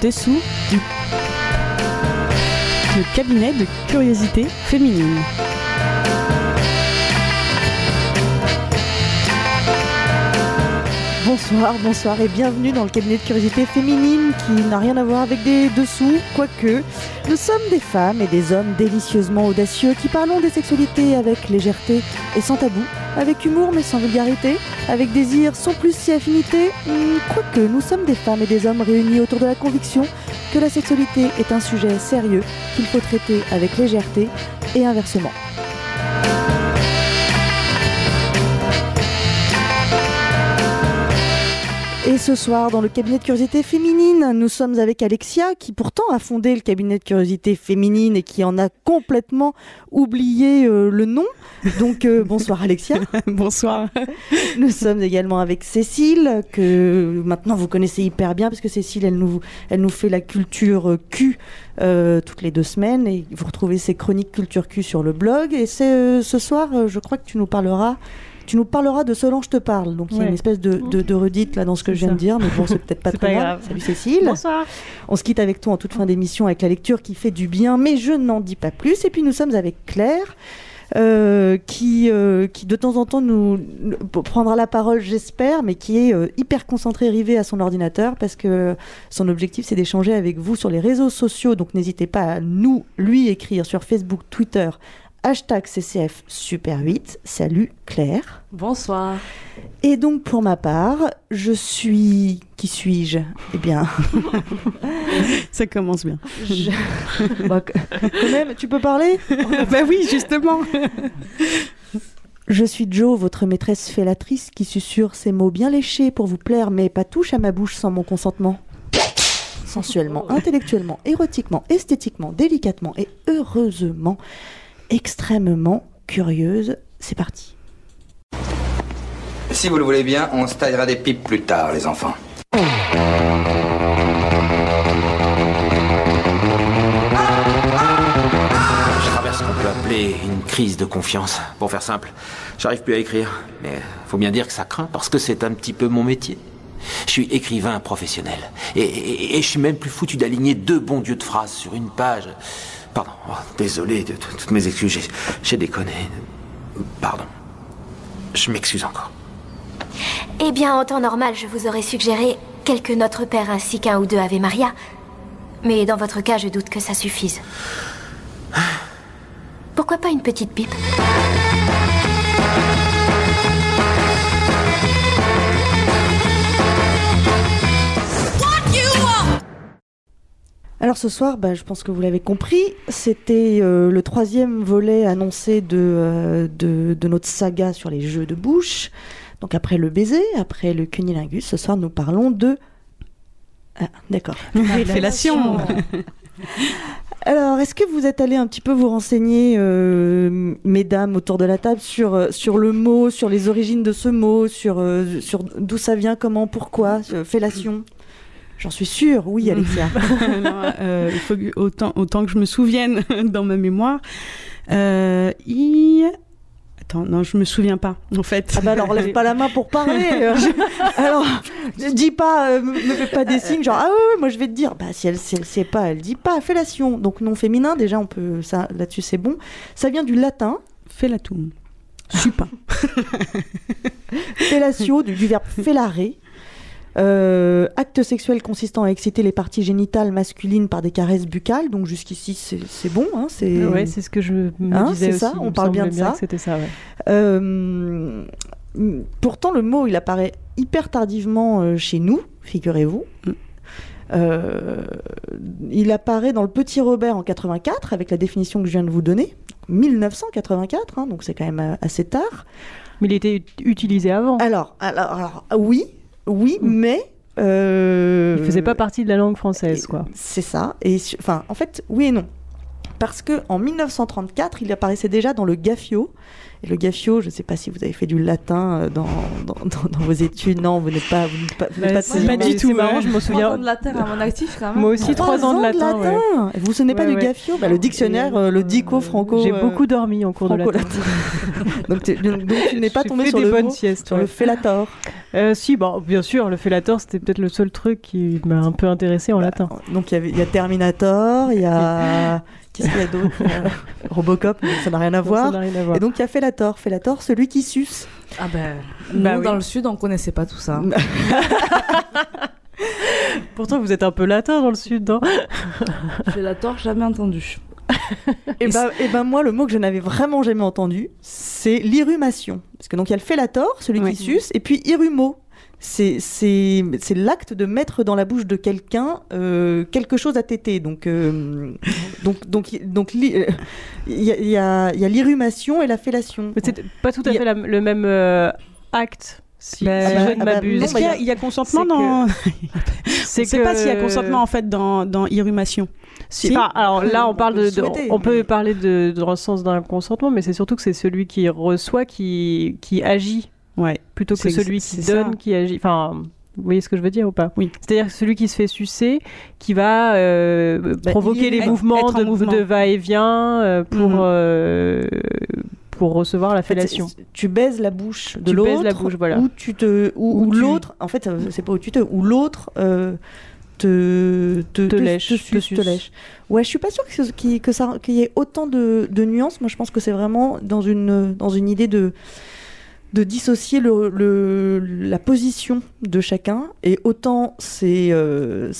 dessous du cabinet de curiosité féminine. Bonsoir, bonsoir et bienvenue dans le cabinet de curiosité féminine qui n'a rien à voir avec des dessous, quoique nous sommes des femmes et des hommes délicieusement audacieux qui parlons des sexualités avec légèreté et sans tabou, avec humour mais sans vulgarité, avec désir sans plus si affinité, hmm, quoique nous sommes des femmes et des hommes réunis autour de la conviction que la sexualité est un sujet sérieux qu'il faut traiter avec légèreté et inversement. Et ce soir, dans le cabinet de curiosité féminine, nous sommes avec Alexia, qui pourtant a fondé le cabinet de curiosité féminine et qui en a complètement oublié euh, le nom. Donc euh, bonsoir Alexia. bonsoir. Nous sommes également avec Cécile, que maintenant vous connaissez hyper bien, parce que Cécile, elle nous, elle nous fait la culture Q euh, toutes les deux semaines. Et vous retrouvez ses chroniques culture Q sur le blog. Et c'est ce soir, je crois que tu nous parleras tu nous parleras de Solange te parle. Donc il y a une espèce de, de, redite là dans ce que je viens de dire, mais bon, c'est peut-être pas très grave. Salut Cécile. Bonsoir. On se quitte avec toi en toute fin d'émission avec la lecture qui fait du bien, mais je n'en dis pas plus. Et puis nous sommes avec Claire. Euh, qui, euh, qui de temps en temps nous, prendra la parole, j'espère, mais qui est euh, hyper concentrée, rivée à son ordinateur, parce que son objectif, c'est d'échanger avec vous sur les réseaux sociaux. Donc n'hésitez pas à nous, lui, écrire sur Facebook, Twitter, Hashtag CCF Super 8. Salut Claire. Bonsoir. Et donc pour ma part, je suis... Qui suis-je? Eh bien... Ça commence bien. Bah, quand même, tu peux parler? Bah oui, justement. Je suis Jo, votre maîtresse fellatrice qui susurre ces mots bien léchés pour vous plaire, mais pas touche à ma bouche sans mon consentement. Sensuellement, intellectuellement, érotiquement, esthétiquement, délicatement et heureusement, extrêmement curieuse. C'est parti. Si vous le voulez bien, on se taillera des pipes plus tard, les enfants. Je traverse ce qu'on peut appeler une crise de confiance. Pour faire simple, j'arrive plus à écrire. Mais faut bien dire que ça craint parce que c'est un petit peu mon métier. Je suis écrivain professionnel. Et, et je suis même plus foutu d'aligner deux bons dieux de phrases sur une page. Pardon, oh, désolé de, toutes mes excuses, j'ai déconné. Pardon. Je m'excuse encore. Eh bien, en temps normal, je vous aurais suggéré quelques Notre Père ainsi qu'un ou deux Ave Maria. Mais dans votre cas, je doute que ça suffise. Pourquoi pas une petite pipe? Alors ce soir, bah, je pense que vous l'avez compris, c'était euh, le troisième volet annoncé euh, de, de, notre saga sur les jeux de bouche. Donc après le baiser, après le cunilingus, ce soir nous parlons de... Ah, d'accord. Fellation Alors, est-ce que vous êtes allé un petit peu vous renseigner, euh, mesdames, autour de la table, sur, sur le mot, sur les origines de ce mot, sur, sur d'où ça vient, comment, pourquoi, fellation? J'en suis sûre, oui, Alexia. Euh, il faut autant, autant que je me souvienne dans ma mémoire. Euh, Attends, non, je me souviens pas, en fait. Ah bah alors, lève pas la main pour parler. alors, dis pas, euh, me fais pas des signes, genre, ah ouais, moi je vais te dire, bah si elle, si elle sait pas, elle dit pas, fellation. Donc non féminin, déjà, on peut, ça, là-dessus c'est bon. Ça vient du latin. Fellatum. Supin. Fellatio, du, du verbe fellare, euh, acte sexuel consistant à exciter les parties génitales masculines par des caresses buccales. Donc jusqu'ici, c'est bon. Hein, c'est ouais, c'est ce que je me hein, disais ça, on parle bien de ça. C'était ça. Ouais. Euh, pourtant, le mot, il apparaît hyper tardivement euh, chez nous, figurez-vous. Mm. Euh, il apparaît dans le Petit Robert en 84 avec la définition que je viens de vous donner, 1984, hein, donc c'est quand même assez tard. Mais il était utilisé avant. Alors, alors, alors oui, oui, mm. mais euh, il faisait pas partie de la langue française, quoi. C'est ça. Et enfin, en fait, oui et non. Parce que en 1934, il apparaissait déjà dans le Gaffio Et le gaffio, je ne sais pas si vous avez fait du latin euh, dans, dans, dans- dans vos études. Non, vous n'êtes pas, vous n'êtes pas, vous n'êtes Bah, pas c'est de- pas du tout, marrant, ouais. je me Trois souviens. ans de latin à mon actif quand même. Moi aussi, trois ans de latin. ouais. latin. Vous vous souvenez pas Ouais, du gaffio bah, Le dictionnaire, euh, le dico franco. J'ai euh, beaucoup dormi en cours de latin. donc, tu- donc, donc tu n'es pas tombé sur des le bonnes mot, siestes. sur le fellator. Euh, si, bon, bien sûr, le fellator, c'était peut-être le seul truc qui m'a un peu intéressé en latin. Donc il y, avait, il y a Terminator, il y a qu'est-ce qu'il y a d'autre a Robocop, ça n'a rien à Non, voir. rien à voir. Et donc il y a Fellator, Fellator, celui qui suce. Ah ben, Bah nous, oui. dans le sud, on connaissait pas tout ça. Pourtant, vous êtes un peu latin dans le sud, non? J'ai la tort, jamais entendu. Et ben, et ben moi, le mot que je n'avais vraiment jamais entendu, c'est l'irrumation. Parce que donc il y a le Fellator, celui Ouais. qui suce, et puis irumo. C'est c'est c'est l'acte de mettre dans la bouche de quelqu'un euh, quelque chose à téter. Donc euh, donc donc donc euh, il y a il y a, il y a l'irrumation et la fellation. Mais C'est pas tout à a- fait la- le même euh, acte, si, Bah, si ah je bah, ne ah bah, m'abuse. Est-ce bah, qu'il y, y a- a- il y a consentement dans. C'est Je sais pas s'il y a consentement en fait dans, dans irrumation. Si. Enfin, alors là, on On parle peut de, on peut parler de, dans le sens d'un consentement, mais c'est surtout que c'est celui qui reçoit qui, qui agit Ouais. plutôt que celui qui ça. donne qui agit. Enfin, vous voyez ce que je veux dire ou pas? Oui. C'est-à-dire que celui qui se fait sucer, qui va euh, Bah, provoquer les mouvements de, mouvement. de va-et-vient euh, pour, Mhm. euh, pour recevoir la En fait, fellation. tu baises la bouche de l'autre. voilà. Ou tu te, ou, Ou ou tu- l'autre. En fait, euh, c'est pas où tu te, ou l'autre euh, te, te, Te lèche, te, te suce, te suce. lèche. Ouais, je suis pas sûre que, qu'il- que ça, qu'il y ait autant de, de nuances. Moi, je pense que c'est vraiment dans une, dans une idée de de dissocier le, le- la position de chacun et autant c'est euh,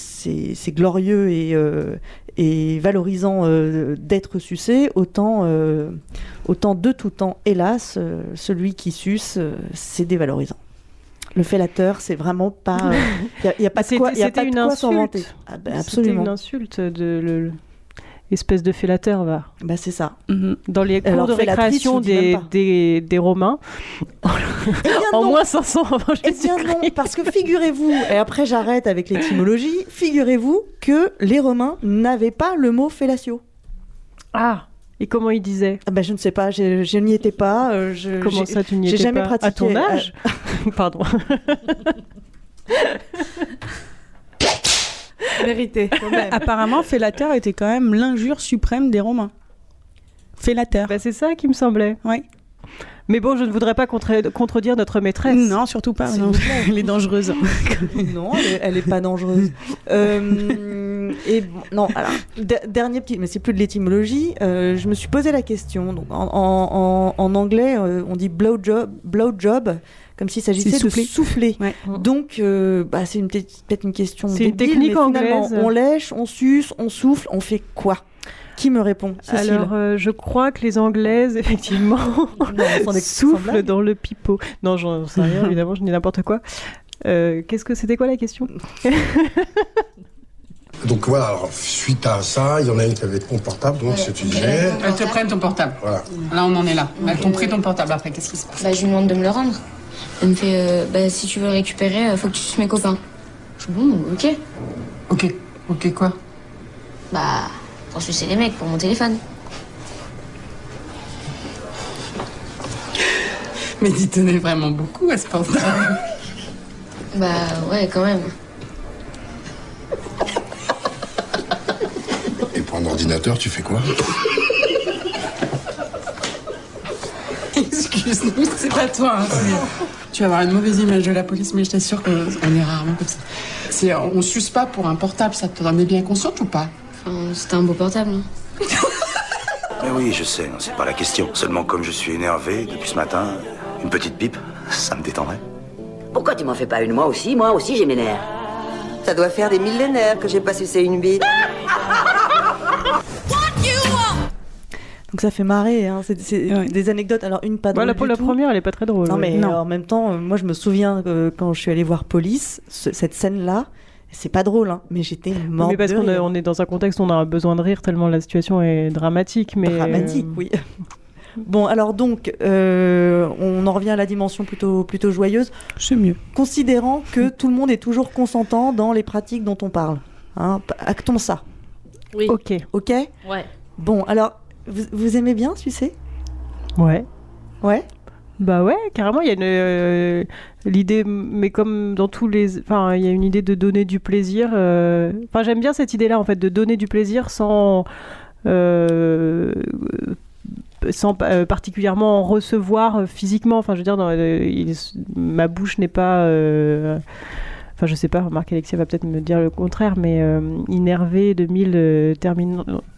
glorieux et euh, et valorisant euh, d'être sucé autant autant de tout temps hélas celui qui suce c'est dévalorisant le fellateur c'est vraiment pas il y, a pas de quoi y a c'était pas de une quoi s'en vanter. insulte. Ah ben, C'était absolument une insulte de le- espèce de fellateur, va. bah c'est ça Mhm. Dans les cours Alors, de récréation des, des, des Romains, Eh en moins 500 avant Eh bien non, Jésus-Christ. parce que figurez-vous, et après j'arrête avec l'étymologie, figurez-vous que les Romains n'avaient pas le mot fellatio. Ah Et comment il disait Ah ben, je ne sais pas, je, je n'y étais pas. euh, je, Comment ça, tu n'y étais jamais pas? À pratiqué, ton euh, âge? Pardon. Vérité. quand même. Apparemment, fellateur était quand même l'injure suprême des Romains. Fellateur. Bah, c'est ça qui me semblait. Ouais. Mais bon, je ne voudrais pas contre- contredire notre maîtresse. Non, surtout pas. Non. Elle est dangereuse. non, elle est, elle est pas dangereuse. Euh, et bon, non, alors, dernier petit, mais c'est plus de l'étymologie. euh, je me suis posé la question. Donc, en, en- en- en anglais, euh, on dit blowjob, blowjob, comme s'il s'agissait C'est de souffler. Ouais. Donc, euh, bah, c'est une peut-être une question. C'est une débile, technique mais finalement, anglaise. On lèche, on suce, on souffle, on fait quoi? Qui me répond Cécile? Alors, euh, je crois que les Anglaises, effectivement, Non, sans des- sans soufflent dans le pipeau. Non, j'en sais rien, évidemment, je dis n'importe quoi. Euh, Qu'est-ce que c'était quoi la question? Donc voilà, alors, suite à ça, il y en a une qui avait ton portable, donc ce que tu disais. Elles te prennent ton portable. Voilà. Là, on en est là. Elles t'ont pris ton portable. Après, qu'est-ce qui se passe? Bah, je lui demande de me le rendre. Elle me fait, euh, bah, si tu veux le récupérer, euh, faut que tu suces mes copains. Je dis, bon, ok. Ok. Ok, quoi? Bah, pour sucer les mecs, pour mon téléphone. Mais tu tenais vraiment beaucoup à ce portable. Bah, ouais, quand même. Et pour un ordinateur, tu fais quoi? Excuse-nous, c'est pas toi. hein, Tu vas avoir une mauvaise image de la police, mais je t'assure qu'on est rarement comme ça. C'est, on suce pas pour un portable, ça te est bien consciente ou pas? Enfin, c'était un beau portable. hein. Mais oui, je sais, non, c'est pas la question. Seulement comme je suis énervé depuis ce matin, une petite pipe, ça me détendrait. Pourquoi tu m'en fais pas une Moi aussi, moi aussi j'ai mes nerfs. Ça doit faire des millénaires que j'ai pas sucé une bite. Donc ça fait marrer. Hein. C'est c'est Ouais. des anecdotes. Alors une pas drôle Voilà, pour du la tout. première, elle est pas très drôle. Non, ouais. mais Non. en même temps, moi je me souviens euh, quand je suis allée voir Police, ce- cette scène-là, c'est pas drôle, hein, mais j'étais morte mais parce de qu'on est- rire. on est dans un contexte où on a besoin de rire tellement la situation est dramatique. Mais dramatique, euh, oui. Bon, alors donc, euh, on en revient à la dimension plutôt, plutôt joyeuse, C'est mieux. considérant que tout le monde est toujours consentant dans les pratiques dont on parle. Hein, actons ça, Oui. Ok, ok? Ouais. Bon, alors, vous, vous aimez bien sucer? Ouais. Ouais? Bah ouais, carrément, il y a une euh, l'idée, mais comme dans tous les, enfin, il y a une idée de donner du plaisir. euh, Enfin, j'aime bien cette idée-là, en fait, de donner du plaisir sans, euh, sans euh, particulièrement en recevoir physiquement. Enfin, je veux dire, dans, il- ma bouche n'est pas. Enfin, je sais pas, remarque Alexia va peut-être me dire le contraire, mais innervé de mille euh,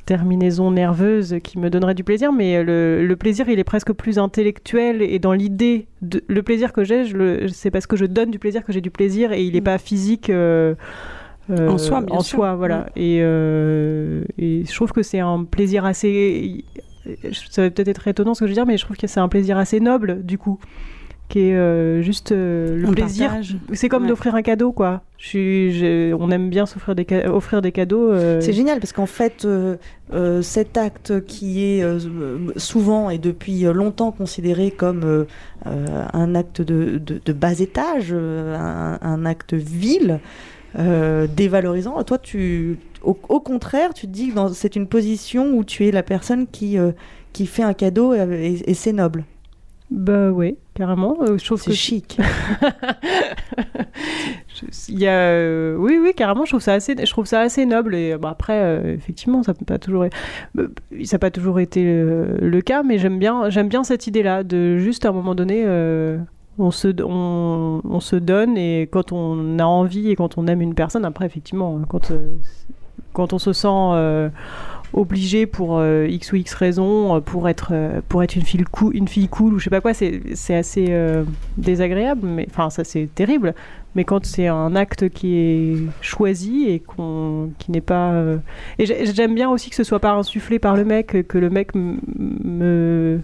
termin- terminaisons nerveuses qui me donneraient du plaisir, mais euh, le, le plaisir, il est presque plus intellectuel et dans l'idée, le plaisir que j'ai, c'est parce que je donne du plaisir que j'ai du plaisir et il n'est pas physique. euh, euh, En soi, bien en sûr. soi, voilà. Mm. Et, euh, et je trouve que c'est un plaisir assez. Ça va peut-être être étonnant ce que je veux dire, mais je trouve que c'est un plaisir assez noble, du coup. Qui est euh, juste euh, le Un plaisir. C'est comme Ouais. d'offrir un cadeau, quoi. Je suis, j'ai- on aime bien s'offrir des, offrir des cadeaux. euh, C'est génial parce qu'en fait, cet acte qui est souvent et depuis longtemps considéré comme un acte de, de- de bas étage, un, un acte vil, dévalorisant, toi, tu, au, au contraire, tu te dis que c'est une position où tu es la personne qui, qui fait un cadeau et c'est noble. Bah oui, carrément. Euh, je trouve C'est que chic. Il y a, euh, oui, oui, carrément. Je trouve ça assez, je trouve ça assez noble. Et bah, après, euh, effectivement, ça peut pas toujours, ça n'a pas toujours été le, cas, mais j'aime bien, j'aime bien cette idée-là de juste à un moment donné. on se, on, on se donne et quand on a envie et quand on aime une personne, après effectivement, quand, quand on se sent euh, obligé pour euh, x ou x raison, euh, pour être, euh, pour être une fille, cool, une fille cool ou je sais pas quoi, c'est assez désagréable, mais enfin ça c'est terrible. Mais quand c'est un acte qui est choisi et qu'on, qui n'est pas, et j'ai- j'aime bien aussi que ce soit pas insufflé par le mec, que le mec me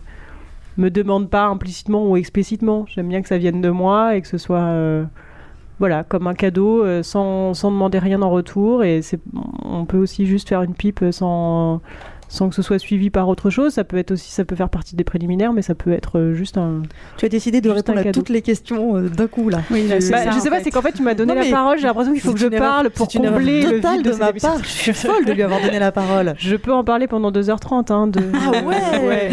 me demande pas implicitement ou explicitement. J'aime bien que ça vienne de moi et que ce soit voilà, comme un cadeau euh, sans, sans demander rien en retour. Et on peut aussi juste faire une pipe sans, sans que ce soit suivi par autre chose. Ça peut être aussi, ça peut faire partie des préliminaires, mais ça peut être euh, juste un. Tu as décidé de répondre à toutes les questions euh, d'un coup là. Oui, là, Bah, ça, je sais pas, c'est qu'en fait tu m'as donné Non, la parole. J'ai l'impression qu'il faut que je parle pour combler le vide de, ma part. Je suis folle de lui avoir donné la parole. Je peux en parler pendant 2h30. Hein, de... Ah ouais,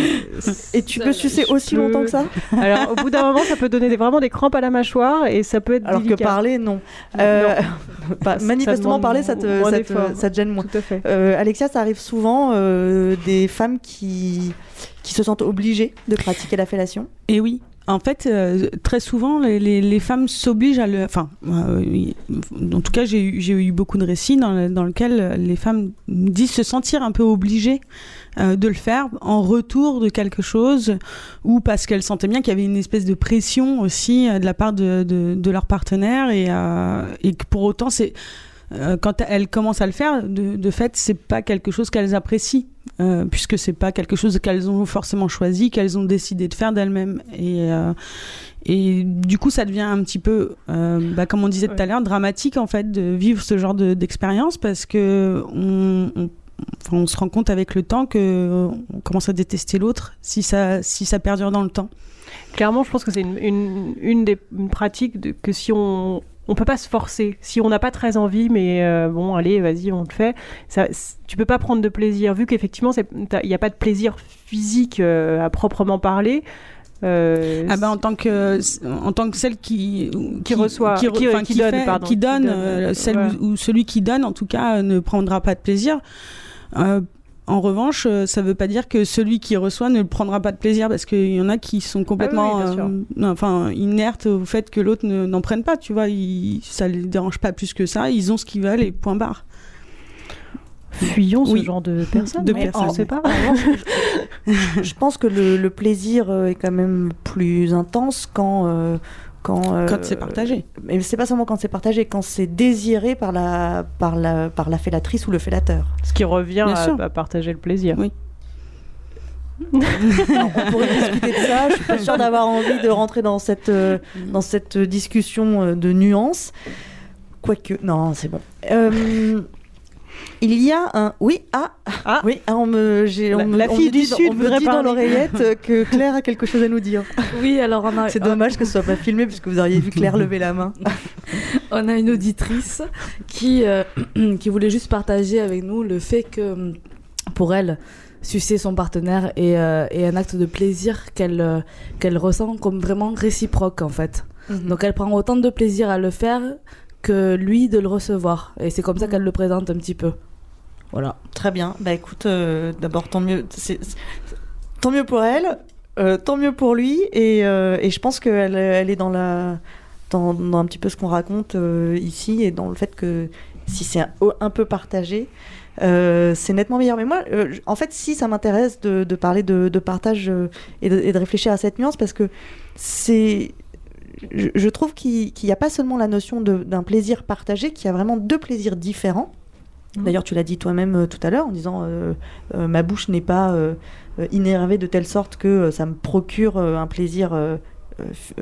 Et tu peux sucer aussi longtemps que ça? Alors, au bout d'un moment, ça peut donner des- vraiment des crampes à la mâchoire et ça peut être Alors que parler, non. Euh, bah, manifestement, parler, ça te, ça, te, ça te gêne moins. Tout à fait. Alexia, ça arrive souvent euh, des femmes qui, qui se sentent obligées de pratiquer la fellation Et oui. En fait, euh, très souvent, les, femmes s'obligent à le. Enfin, euh, en tout cas, j'ai eu, beaucoup de récits dans, dans lesquels les femmes disent se sentir un peu obligées de le faire en retour de quelque chose ou parce qu'elles sentaient bien qu'il y avait une espèce de pression aussi de la part de, de, de leur partenaire et, et que pour autant, c'est. Euh, quand elles commencent à le faire, de, de fait, c'est pas quelque chose qu'elles apprécient, euh, puisque c'est pas quelque chose qu'elles ont forcément choisi, qu'elles ont décidé de faire d'elles-mêmes. Et, euh, et du coup, ça devient un petit peu, euh, bah, comme on disait tout à l'heure, dramatique en fait de vivre ce genre de- d'expérience parce que on, on- enfin, on se rend compte avec le temps que euh, on commence à détester l'autre si ça, si ça perdure dans le temps. Clairement, je pense que c'est une, une, une des une pratiques de- que si on on peut pas se forcer. Si on n'a pas très envie, mais euh, bon, allez, vas-y, on le fait. Ça, tu peux pas prendre de plaisir, vu qu'effectivement, il n'y a pas de plaisir physique euh, à proprement parler. Euh, Ah bah en tant que en tant que celle qui Qui reçoit- qui, qui- enfin, qui qui donne, fait- pardon, donne, donne, celle ou, celui qui donne en tout cas ne prendra pas de plaisir. En revanche, euh, ça veut pas dire que celui qui reçoit ne prendra pas de plaisir parce qu'il y en a qui sont complètement, Ah oui, euh, enfin, inertes au fait que l'autre ne- n'en prenne pas. Tu vois, ils, ça les dérange pas plus que ça. Ils ont ce qu'ils veulent et point barre. Fuyons ce genre de personnes. De mais personnes. pas. Je pense que le, le plaisir euh, est quand même plus intense quand. euh, quand, euh, Quand c'est partagé. Mais c'est pas seulement quand c'est partagé, quand c'est désiré par la, par, la, par la fellatrice ou le fellateur. Ce qui revient à partager le plaisir. Oui. on pourrait discuter de ça. Je suis pas sûre d'avoir envie de rentrer dans cette, euh, dans cette discussion euh, de nuances. Quoique, non, c'est bon. Euh, il y a un. Oui, ah, Ah. oui, ah, on me, j'ai, on La- me- la on fille me du dit, Sud on me dit dans l'oreillette que Claire a quelque chose à nous dire. Oui, alors on a, C'est dommage que ce soit pas filmé puisque vous auriez vu Claire lever la main. on a une auditrice qui, euh, qui voulait juste partager avec nous le fait que pour elle, sucer son partenaire et, euh, et un acte de plaisir qu'elle euh, qu'elle ressent comme vraiment réciproque en fait. Mhm. Donc elle prend autant de plaisir à le faire que lui de le recevoir. Et c'est comme ça qu'elle le présente un petit peu. Voilà. Très bien. Bah écoute, euh, d'abord tant mieux, c'est- tant mieux pour elle, euh, tant mieux pour lui, et, euh, et je pense qu'elle elle est dans la, dans, dans un petit peu ce qu'on raconte ici et dans le fait que si c'est un, un peu partagé. c'est nettement meilleur. Mais moi, en fait, si ça m'intéresse de, parler de, partage et de réfléchir à cette nuance, parce que c'est, je, je trouve qu'il n'y a pas seulement la notion d'un plaisir partagé, qu'il y a vraiment deux plaisirs différents. D'ailleurs, tu l'as dit toi-même euh, tout à l'heure en disant euh, euh, ma bouche n'est pas innervée de telle sorte que ça me procure un plaisir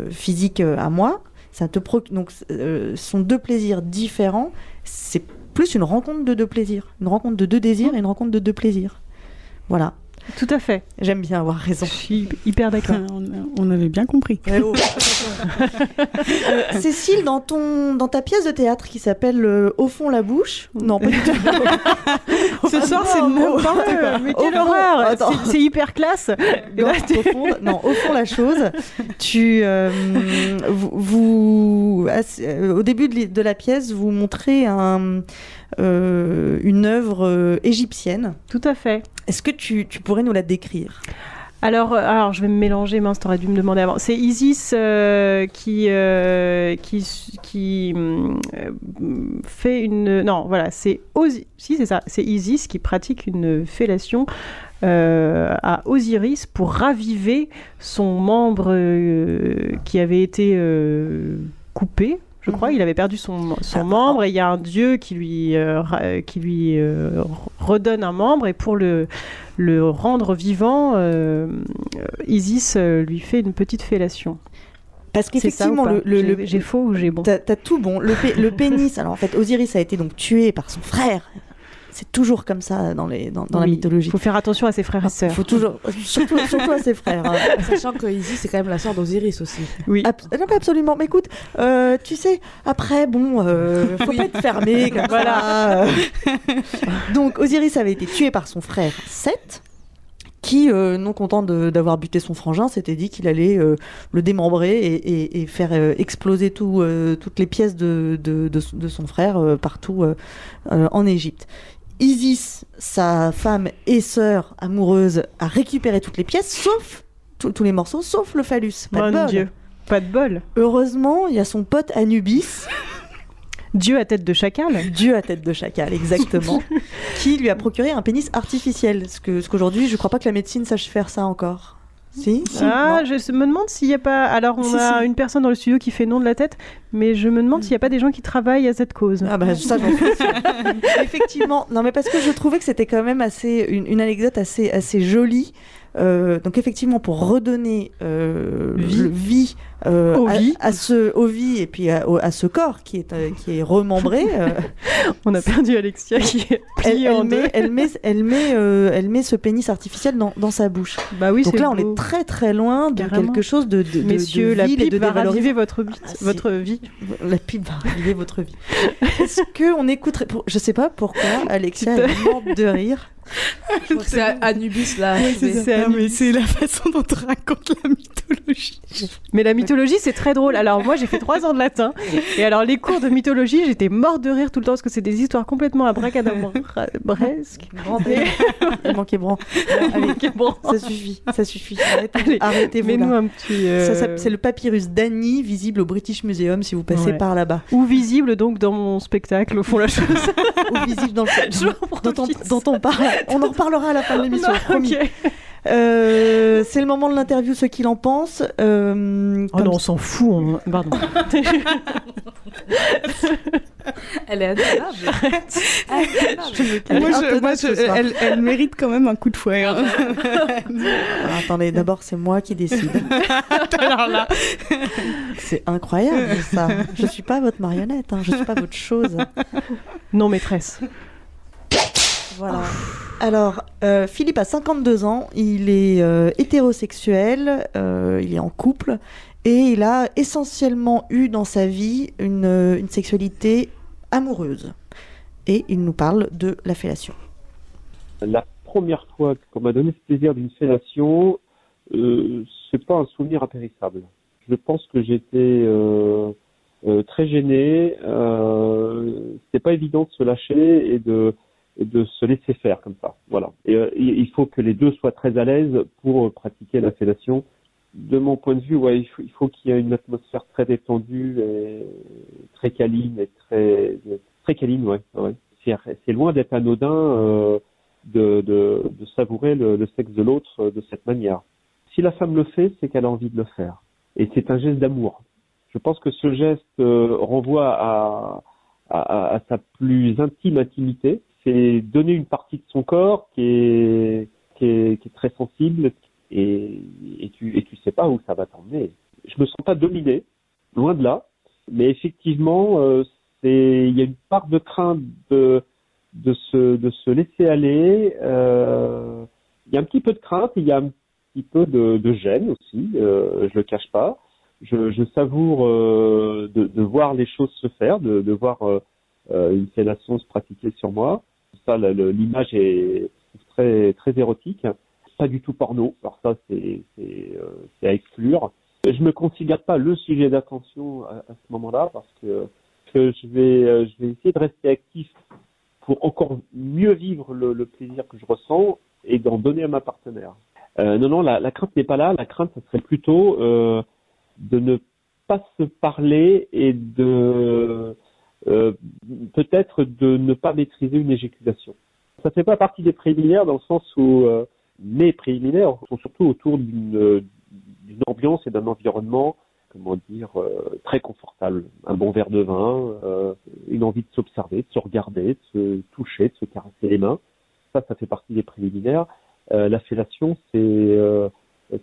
physique à moi. Ça te proc- donc ce sont deux plaisirs différents. C'est plus une rencontre de deux plaisirs, une rencontre de deux désirs et une rencontre de deux plaisirs. Voilà. Tout à fait. J'aime bien avoir raison. Je suis hyper d'accord. on, on avait bien compris. Euh, Cécile, dans, ton, dans ta pièce de théâtre qui s'appelle euh, Au fond la bouche, non, pas du tout. Ce soir, c'est n'importe mais- quoi. Mais quelle fond- horreur. C'est- hyper classe Non, au fond, non, au fond, la chose, tu, euh, vous, euh, au début de la pièce, vous montrez un, euh, une œuvre euh, égyptienne. Tout à fait. Est-ce que tu, tu pourrais nous la décrire? Alors, euh, alors, je vais me mélanger, mince, t'aurais dû me demander avant. C'est Isis euh, qui, qui, qui hum, fait une... Non, voilà, c'est Osi- si, c'est ça. C'est Isis qui pratique une fellation euh, à Osiris pour raviver son membre euh, qui avait été euh, coupé. Je crois, Mhm. il avait perdu son, son membre et il y a un dieu qui lui, euh, ra- qui lui euh, redonne un membre et pour le, le rendre vivant, euh, euh, Isis euh, lui fait une petite fellation. Parce qu'effectivement, le, le- J'ai- faux ou j'ai bon T'as tout bon. Le, le pénis, alors en fait, Osiris a été donc tué par son frère. C'est toujours comme ça dans, les, dans, dans la mythologie. Il faut faire attention à ses frères et sœurs. faut toujours, surtout, surtout à ses frères. hein. Sachant que Isis, c'est quand même la sœur d'Osiris aussi. Oui. Ab- non, mais absolument. Mais écoute, euh, tu sais, après, bon, euh, faut pas être fermé comme Voilà. ça. euh. Donc, Osiris avait été tué par son frère Seth, qui, euh, non content de- d'avoir buté son frangin, s'était dit qu'il allait euh, le démembrer et, et- et faire euh, exploser tout, euh, toutes les pièces de, de- de- de son frère euh, partout euh, euh, en Égypte. Isis, sa femme et sœur amoureuse, a récupéré toutes les pièces, sauf tous- les morceaux, sauf le phallus. Pas de Mon bol. Dieu, pas de bol. Heureusement, il y a son pote Anubis, Dieu à tête de chacal. Dieu à tête de chacal, exactement, qui lui a procuré un pénis artificiel. Ce que, ce qu'aujourd'hui, je crois pas que la médecine sache faire ça encore. Si, Ah, non. je me demande s'il n'y a pas. Alors, on Si, a si. une personne dans le studio qui fait non de la tête, mais je me demande s'il n'y a pas des gens qui travaillent à cette cause. Ah bah ça j'en. Effectivement, non mais parce que je trouvais que c'était quand même assez une, une anecdote assez assez jolie. Euh, donc effectivement pour redonner euh, vie, euh, Aux à, à ce vies et puis à, au- à ce corps qui est euh, qui est remembré. euh, On a perdu Alexia qui est elle, pliée elle en deux. met, elle met elle met euh, elle met ce pénis artificiel dans, dans sa bouche. Bah oui, donc là on est très très loin de Carrément. quelque chose de, de, Messieurs, de la pipe de va raviver votre vie. Ah, votre vie. La pipe va raviver votre vie. Est-ce que on écouterait pour... Je sais pas pourquoi Alexia est morte de rire. C'est Anubis là. Mais c'est la façon dont on raconte la mythologie. Mais la mythologie, c'est très drôle. Alors, moi, j'ai fait trois ans de latin. Et alors, les cours de mythologie, j'étais morte de rire tout le temps parce que c'est des histoires complètement abracadabresques. Grand Il manquait bran. Allez, Bon. ça suffit, ça suffit. Arrêtez, arrêtez-vous Mets-nous un petit. euh, C'est le papyrus d'Annie, visible au British Museum si vous passez Ouais. par là-bas. Ou visible, donc, dans mon spectacle, au fond, la chose. Ou visible dans le dont on, dont on parle. On en reparlera à la fin de l'émission, Non, promis. ok. Euh, c'est le moment de l'interview, ce qu'il en pense. Euh, Oh non, on s'en fout. on- Pardon. Elle est adorable. Elle est Moi, je- intenable moi, ce je- soir. elle, elle mérite quand même un coup de fouet. hein. Attendez, d'abord c'est moi qui décide. Alors là, C'est incroyable ça. Je suis pas votre marionnette, hein. je suis pas votre chose. Non, maîtresse. Voilà. Alors, euh, Philippe a 52 ans, il est euh, hétérosexuel, euh, il est en couple et il a essentiellement eu dans sa vie une, une sexualité amoureuse. Et il nous parle de la fellation. La première fois qu'on m'a donné ce plaisir d'une fellation, euh, c'est pas un souvenir impérissable. Je pense que j'étais euh, euh, très gêné. Euh, C'était pas évident de se lâcher et de et de se laisser faire comme ça. Voilà. Et euh, il faut que les deux soient très à l'aise pour pratiquer la fellation. De mon point de vue, ouais, il faut, il faut qu'il y ait une atmosphère très détendue et très câline et très très câline, ouais. ouais. C'est loin d'être anodin euh, de, de, savourer le, sexe de l'autre euh, de cette manière. Si la femme le fait, c'est qu'elle a envie de le faire. Et c'est un geste d'amour. Je pense que ce geste euh, renvoie à, à sa plus intime intimité. C'est donner une partie de son corps qui est, qui est, très sensible et, et, tu, et tu sais pas où ça va t'emmener. Je me sens pas dominé, loin de là, mais effectivement, euh, il y a une part de crainte de de se de se laisser aller. Euh, il y a un petit peu de crainte, il y a un petit peu de, gêne aussi. Euh, je le cache pas. Je, savoure euh, de, de voir les choses se faire, de, de voir une fellation se pratiquer sur moi. Ça, l'image est très très érotique, pas du tout porno. Alors ça, c'est euh, à exclure. Je me considère pas le sujet d'attention à, ce moment-là parce que, je vais euh, je vais essayer de rester actif pour encore mieux vivre le, plaisir que je ressens et d'en donner à ma partenaire. Euh, non, non, la, crainte n'est pas là. La crainte, ce serait plutôt euh, de ne pas se parler et de euh, peut-être de ne pas maîtriser une éjaculation. Ça fait pas partie des préliminaires dans le sens où euh, mes préliminaires sont surtout autour d'une d'une ambiance et d'un environnement, comment dire, euh, très confortable. Un bon verre de vin, euh, une envie de s'observer, de se regarder, de se toucher, de se caresser les mains. Ça, ça fait partie des préliminaires. Euh, la fellation, c'est euh,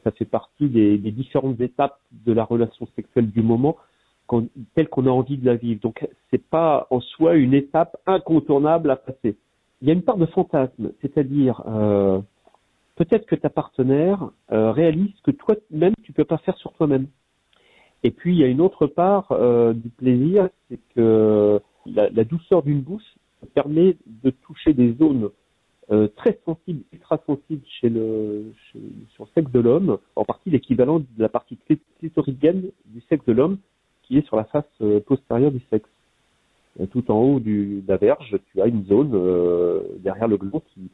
ça fait partie des, des différentes étapes de la relation sexuelle du moment telle qu'on a envie de la vivre. Donc, c'est pas en soi une étape incontournable à passer. Il y a une part de fantasme, c'est-à-dire euh, peut-être que ta partenaire euh, réalise que toi-même tu peux pas faire sur toi-même. Et puis il y a une autre part euh, du plaisir, c'est que la, douceur d'une bouche permet de toucher des zones euh, très sensibles, ultra sensibles chez sur le sexe de l'homme, en partie l'équivalent de la partie clit- clitoridienne du sexe de l'homme qui est sur la face euh, postérieure du sexe. Euh, Tout en haut de la verge, tu as une zone euh, derrière le gland qui,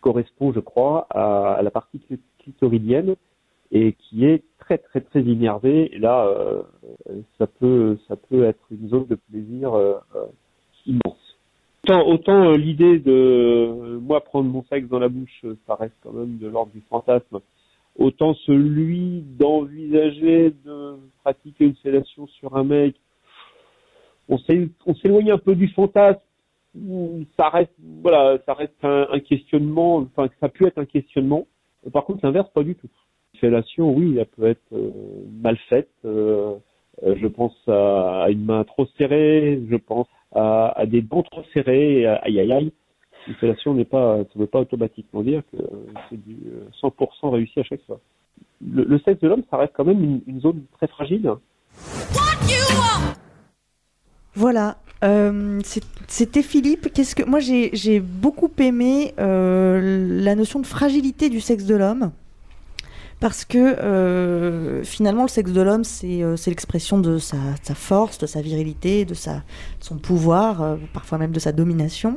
correspond, je crois, à, la partie clit- clitoridienne et qui est très très très innervée. Et là, ça peut ça peut être une zone de plaisir immense. Autant, autant l'idée de moi prendre mon sexe dans la bouche, ça reste quand même de l'ordre du fantasme. Autant celui d'envisager de pratiquer une fellation sur un mec, on s'é- on s'éloigne un peu du fantasme. Ça reste voilà, ça reste un, questionnement. Enfin, ça peut être un questionnement. Par contre, l'inverse, pas du tout. Une fellation, oui, elle peut être euh, mal faite. euh, euh, je pense à, une main trop serrée, je pense à, des dents trop serrées, aïe aïe aïe. Une n'est pas, ça ne veut pas automatiquement dire que c'est du euh, 100% réussi à chaque fois. Le, sexe de l'homme, ça reste quand même une, zone très fragile. Voilà. Euh, C'était Philippe. Qu'est-ce que moi j'ai beaucoup aimé euh, la notion de fragilité du sexe de l'homme parce que euh, finalement le sexe de l'homme c'est euh, l'expression de sa, force, de sa virilité, de son pouvoir, euh, parfois même de sa domination.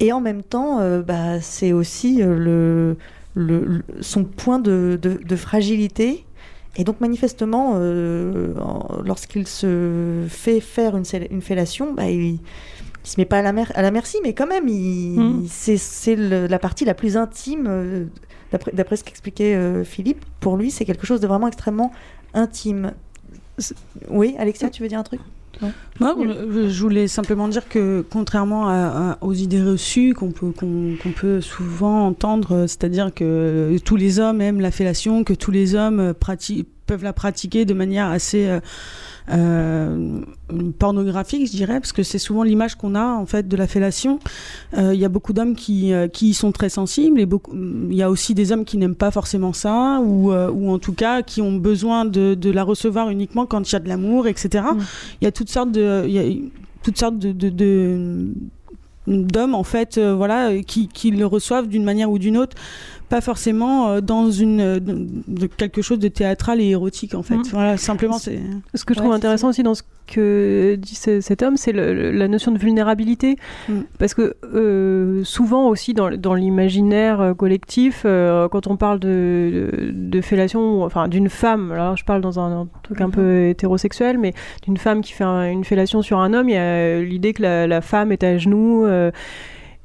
Et en même temps, euh, bah, c'est aussi euh, le, le, le- son point de, de, de fragilité. Et donc manifestement, euh, lorsqu'il se fait faire une, fellation, bah, il, il se met pas à la, mer- à la merci, mais quand même, Mhm. c'est, la partie la plus intime, euh, d'après, d'après ce qu'expliquait euh, Philippe. Pour lui, c'est quelque chose de vraiment extrêmement intime. Oui, Alexia, tu veux dire un truc? Euh, je voulais simplement dire que contrairement à- à- aux idées reçues qu'on peut, qu'on, peut souvent entendre, c'est-à-dire que tous les hommes aiment la fellation, que tous les hommes euh, prati- peuvent la pratiquer de manière assez euh, euh, pornographique, je dirais, parce que c'est souvent l'image qu'on a en fait de la fellation. Euh, Il y a beaucoup d'hommes qui, qui y sont très sensibles et il y a aussi des hommes qui n'aiment pas forcément ça ou, ou en tout cas qui ont besoin de, de la recevoir uniquement quand il y a de l'amour, etc. Il y a toutes sortes de, il y a toutes sortes de, de, de, d'hommes en fait, euh, voilà, qui, qui le reçoivent d'une manière ou d'une autre, pas forcément euh, dans une euh, de, quelque chose de théâtral et érotique en fait. Mm. Voilà, simplement c'est. Ce que je trouve intéressant aussi dans ce que dit ce- cet homme, c'est la notion de vulnérabilité. Mm. Parce que euh, souvent aussi dans, dans l'imaginaire collectif, euh, quand on parle de, de, de fellation, enfin d'une femme, alors je parle dans un, un truc un peu hétérosexuel, mais d'une femme qui fait un- une fellation sur un homme, il y a l'idée que la, la femme est à genoux. euh,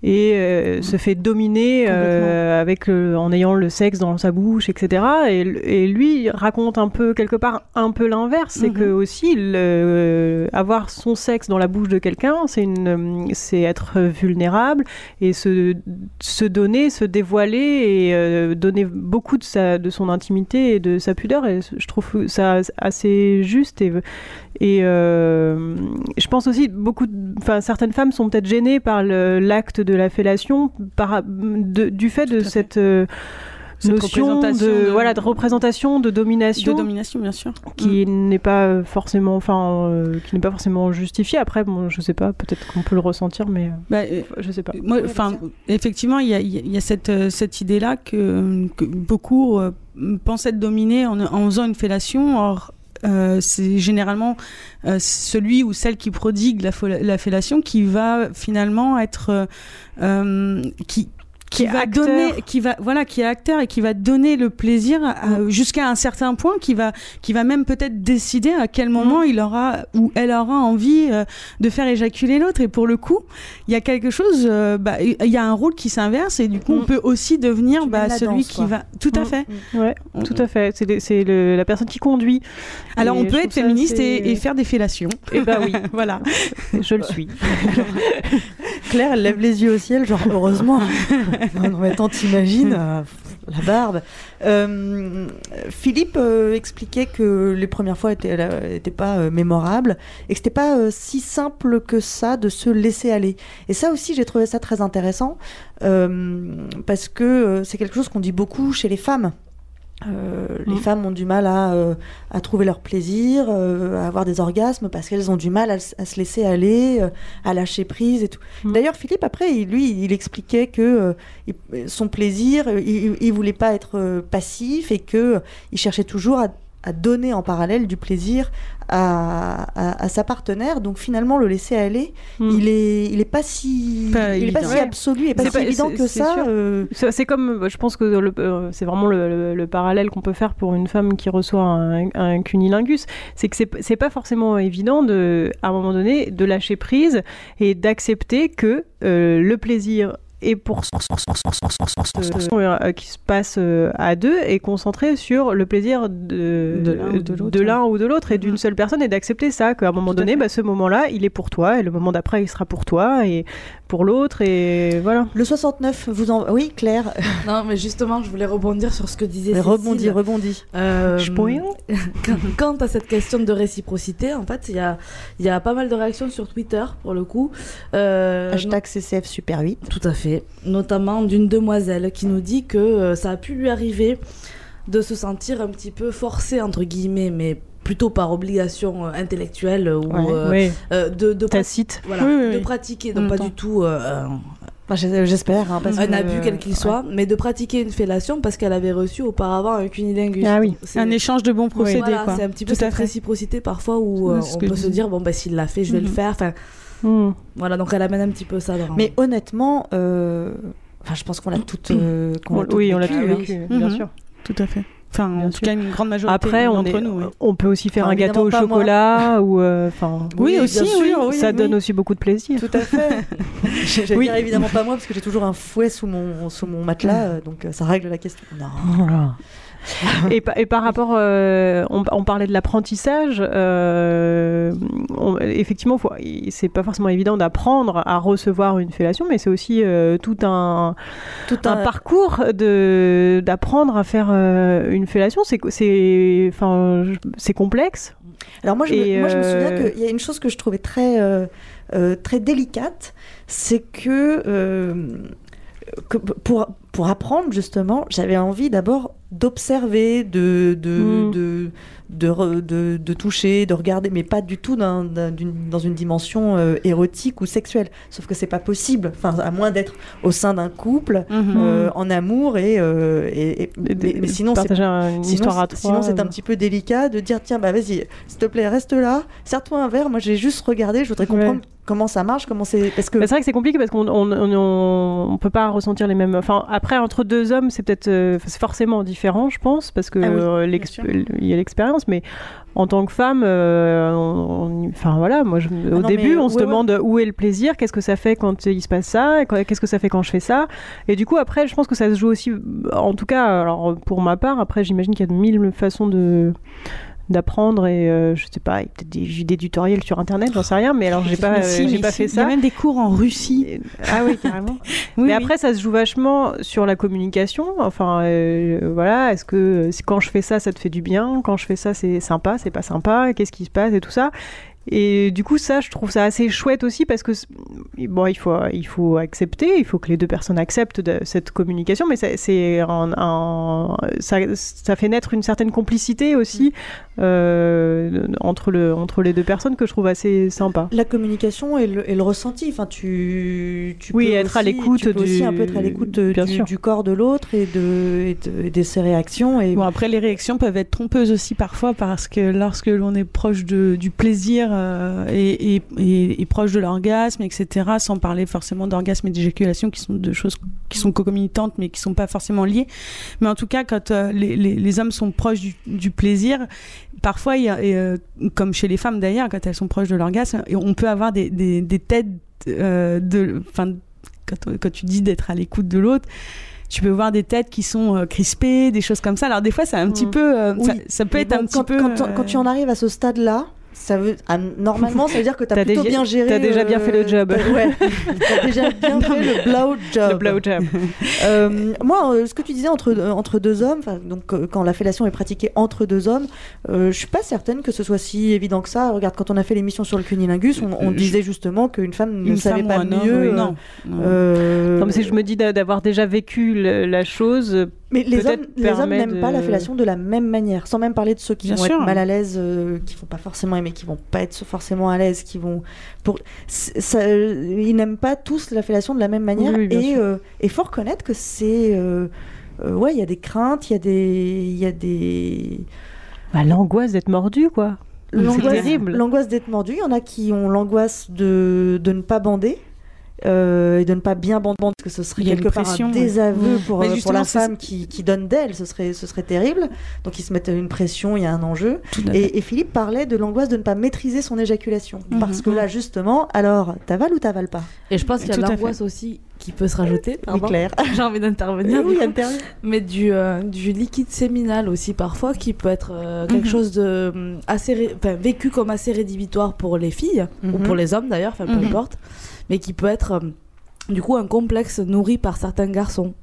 et euh, se fait dominer euh, avec en ayant le sexe dans sa bouche, etc. Et, lui il raconte un peu quelque part un peu l'inverse, c'est Mhm. que aussi le- avoir son sexe dans la bouche de quelqu'un, c'est une, euh, c'est être vulnérable et se, se donner, se dévoiler et euh, donner beaucoup de sa, de son intimité et de sa pudeur. Et je trouve ça assez juste et et euh, je pense aussi beaucoup, enfin certaines femmes sont peut-être gênées par l'acte de la fellation, par, de- du fait de cette euh, Cette notion de, de- voilà de représentation, de domination, De domination, bien sûr. qui n'est pas forcément, enfin euh, qui n'est pas forcément justifiée. Après, bon, je sais pas, peut-être qu'on peut le ressentir, mais euh, Bah, euh, je sais pas. Moi, enfin, effectivement, il y a, y a- cette, cette idée-là que, que beaucoup euh, pensent être dominés en, en faisant une fellation. Or, euh, c'est généralement euh, celui ou celle qui prodigue la, la fellation qui va finalement être euh, qui qui va acteur. donner qui va voilà qui est acteur et qui va donner le plaisir à- jusqu'à un certain point qui va qui va même peut-être décider à quel moment il aura ou elle aura envie euh, de faire éjaculer l'autre et pour le coup il y a quelque chose euh, bah, il y a un rôle qui s'inverse et du coup on peut aussi devenir bah, celui danse, qui quoi. va tout à Mm. fait Ouais, tout à fait. C'est la personne qui conduit. alors Et on peut être féministe et, et faire des fellations Eh ben oui, voilà je le suis. Claire, elle lève les yeux au ciel, genre heureusement. non, mais attends, t'imagines euh, la barbe. Euh, Philippe euh, expliquait que les premières fois n'étaient pas mémorables et que c'était pas si simple que ça de se laisser aller. Et ça aussi, j'ai trouvé ça très intéressant parce que c'est quelque chose qu'on dit beaucoup chez les femmes. Euh, Les Mm. femmes ont du mal à, euh, à trouver leur plaisir, euh, à avoir des orgasmes parce qu'elles ont du mal à, se laisser aller, euh, à lâcher prise et tout. Mm. D'ailleurs, Philippe, après, il- lui, il expliquait que euh, il- son plaisir, il, il voulait pas être passif et que il cherchait toujours à, à donner en parallèle du plaisir à, à- à sa partenaire. Donc finalement, le laisser aller, Mm. il est, il est pas si, Pas il est pas si absolu et pas si pas- évident que ça. euh, C'est comme, je pense que euh, c'est vraiment le, le- le parallèle qu'on peut faire pour une femme qui reçoit un, un cunilingus. C'est que c'est c'est pas forcément évident de, à un moment donné, de lâcher prise et d'accepter que euh, le plaisir est pour euh, qui se passe euh, à deux et concentré sur le plaisir de, De l'un ou de l'autre, et d'une seule personne et d'accepter ça qu'à un moment donné bah, ce moment-là il est pour toi et le moment d'après il sera pour toi et pour l'autre et voilà Le 69, vous en... Oui, Claire, Non, mais justement, je voulais rebondir sur ce que disait Cécile. rebondis, rebondis. Euh, Je quant à cette question de réciprocité, en fait, il y a, y a pas mal de réactions sur Twitter, pour le coup. Euh, Hashtag CCF Super 8. Tout à fait. Notamment d'une demoiselle qui nous dit que euh, ça a pu lui arriver de se sentir un petit peu forcée, entre guillemets, mais plutôt par obligation euh, intellectuelle ou Ouais. euh, oui euh, de, de, tacite voilà, Oui, oui, de pratiquer, donc pas temps. du tout euh, J'espère. hein, un que- abus quel qu'il soit, mais de pratiquer une fellation parce qu'elle avait reçu auparavant un cunilingus. Ah oui. C'est- un échange de bons procédés voilà, c'est un petit peu Tout à cette réciprocité parfois où euh, on peut se dire bon bah s'il l'a fait je vais le Mhm. faire enfin Hmm. voilà donc elle amène un petit peu ça dans Mais honnêtement, euh, enfin, je pense qu'on l'a toutes. euh, qu'on l'a toutes oui on l'a vécu, tout hein. vécu bien Mhm. sûr tout à fait enfin Bien en tout sûr. cas une grande majorité Après, on, est, nous oui. on peut aussi faire Enfin, un gâteau au chocolat ou euh, enfin. Oui, bien aussi, sûr, oui. oui, ça oui. donne aussi beaucoup de plaisir. Tout à fait. J'allais Oui. dire évidemment pas moi parce que j'ai toujours un fouet sous mon sous mon matelas, euh, donc euh, ça règle la question. Non. Et, pa- et par rapport, euh, on, on parlait de l'apprentissage. euh, effectivement, c'est pas forcément évident d'apprendre à recevoir une fellation, mais c'est aussi euh, tout un Tout un parcours de d'apprendre à faire euh, une fellation. C'est c'est enfin je- c'est complexe. Alors moi je, me, Et, moi, je me souviens qu'il y a une chose que je trouvais très, très délicate, c'est que, que pour, pour apprendre justement, j'avais envie d'abord d'observer, de de, Mm. de, de, re- de, de toucher, de regarder, mais pas du tout dans, dans, d'une- dans une dimension euh, érotique ou sexuelle. Sauf que c'est pas possible, enfin, à moins d'être au sein d'un couple, Mhm. euh, en amour, et, euh, et, et- mais, mais sinon, c'est un- une sinon, sinon, c'est petit peu délicat de dire tiens, bah vas-y, s'il te plaît, reste là, serre-toi un verre. Moi, j'ai juste regardé, je voudrais comprendre comment ça marche, comment c'est. Parce que Bah, c'est vrai que c'est compliqué parce qu'on on, on, peut pas ressentir les mêmes. Enfin, après, entre deux hommes, c'est peut-être euh, c'est forcément différent, je pense, parce que Ah oui, euh, il y a l'expérience, mais en tant que femme, euh, on- on- enfin voilà, moi, je- Ah au non, début, on se ouais, demande où est le plaisir, qu'est-ce que ça fait quand il se passe ça, qu'est-ce que ça fait quand je fais ça, et du coup, après, je pense que ça se joue aussi, en tout cas, alors pour ma part, après, j'imagine qu'il y a de mille façons de d'apprendre et euh, je sais pas, peut-être des, des tutoriels sur internet, j'en sais rien, mais alors j'ai pas, si, euh, j'ai pas si, fait Il y ça. a même des cours en Russie. Ah oui, carrément. Oui, mais oui. après, ça se joue vachement sur la communication. Enfin, euh, voilà, est-ce que quand je fais ça, ça te fait du bien Quand je fais ça, c'est sympa, c'est pas sympa Qu'est-ce qui se passe et tout ça et du coup, ça, je trouve ça assez chouette aussi parce que bon, il faut, il faut accepter, il faut que les deux personnes acceptent de- cette communication, mais ça- c'est ça, ça fait naître une certaine complicité aussi euh, entre le, entre les deux personnes que je trouve assez sympa. la communication et le, et le ressenti. Enfin, tu, tu Oui, peux être à l'écoute peux aussi du- un peu être à l'écoute du, du corps de l'autre et de, et de, et de ses réactions. Et Bon, après, les réactions peuvent être trompeuses aussi parfois parce que lorsque l'on est proche de, du plaisir euh, et, et, et- et proche de l'orgasme, etc., sans parler forcément d'orgasme et d'éjaculation, qui sont deux choses qui sont concomitantes mais qui sont pas forcément liées. Mais en tout cas, quand euh, les, les, les hommes sont proches du, du plaisir, parfois, y a, et, euh, comme chez les femmes d'ailleurs, quand elles sont proches de l'orgasme, on peut avoir des, des, des têtes euh, de. Enfin, quand, quand tu dis d'être à l'écoute de l'autre, tu peux voir des têtes qui sont euh, crispées, des choses comme ça. Alors des fois, c'est un petit peu, euh, Oui. ça, ça peut Mais être bon, un petit peu. Quand, quand tu en arrives à ce stade-là, ça veut, ah, normalement, ça veut dire que tu as T'as plutôt déjà- bien géré. t'as déjà bien fait le job. t'as- Ouais, t'as déjà bien fait le blow job. Le blowjob. Euh, moi, euh, ce que tu disais entre, euh, entre deux hommes, donc euh, quand la fellation est pratiquée entre deux hommes, euh, je suis pas certaine que ce soit si évident que ça. Regarde, quand on a fait l'émission sur le cunilingus, on, disait justement qu'une femme ne Une savait femme pas un homme, mieux. oui, euh, non. euh, Non, mais c'est que je me dis d'a- d'avoir déjà vécu le- la chose. Mais les hommes, les hommes n'aiment pas la fellation de la même manière, sans même parler de ceux qui Bien vont sûr. être mal à l'aise, euh, qui vont pas forcément aimer, qui vont pas être forcément à l'aise, qui vont pour ça, ils n'aiment pas tous la fellation de la même manière Oui, oui, bien et euh, et faut reconnaître que c'est euh, euh, ouais il y a des craintes, il y a des il y a des Bah, L'angoisse d'être mordu, quoi. L'angoisse d'être mordu. Il y en a qui ont l'angoisse de de ne pas bander. Euh, et de ne pas bien bander parce que ce serait quelque part pression, un désaveu pour, euh, pour la femme qui, qui donne d'elle, ce serait, ce serait terrible. Donc ils se mettent une pression, il y a un enjeu. Et, et Philippe parlait de l'angoisse de ne pas maîtriser son éjaculation. Mhm. Parce que là, justement, alors, t'avales ou t'avales pas? Et je pense qu'il y a l'angoisse aussi qui peut se rajouter. Pardon. J'ai envie d'intervenir. Oui. Mais du, euh, du liquide séminal aussi parfois qui peut être euh, quelque Mhm. chose de hum, assez ré- enfin, vécu comme assez rédhibitoire pour les filles ou Mhm. pour les hommes d'ailleurs, enfin peu Mhm. importe, mais qui peut être euh, du coup un complexe nourri par certains garçons.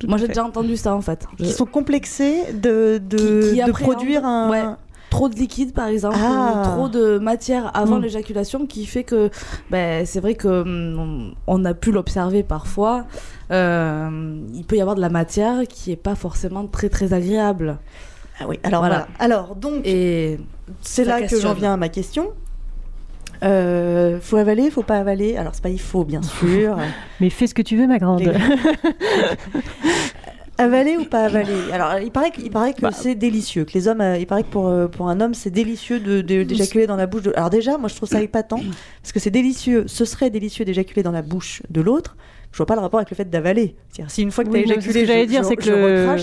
Tout Moi j'ai déjà entendu ça en fait. Qui sont complexés de, de, Qui- qui de produire un. ouais. Trop de liquide par exemple, Ah. ou trop de matière avant Mm. l'éjaculation qui fait que ben, c'est vrai que hum, on a pu l'observer parfois. euh, il peut y avoir de la matière qui est pas forcément très très agréable. Ah oui, alors Voilà. voilà. Alors, donc, Et c'est là que j'en viens à ma question. Euh, faut avaler, faut pas avaler? Alors, c'est pas il faut, bien sûr. Mais fais ce que tu veux, ma grande. Avaler ou pas avaler Alors, il paraît que, il paraît que Bah. c'est délicieux. Que les hommes, euh, il paraît que pour, euh, pour un homme, c'est délicieux de, de- d'éjaculer dans la bouche de. Alors déjà, moi, je trouve ça épatant parce que c'est délicieux. Ce serait délicieux d'éjaculer dans la bouche de l'autre. Je vois pas le rapport avec le fait d'avaler. C'est-à-dire, si une fois que Oui, tu as ce éjaculé, que j'allais je- dire, c'est que je recrache,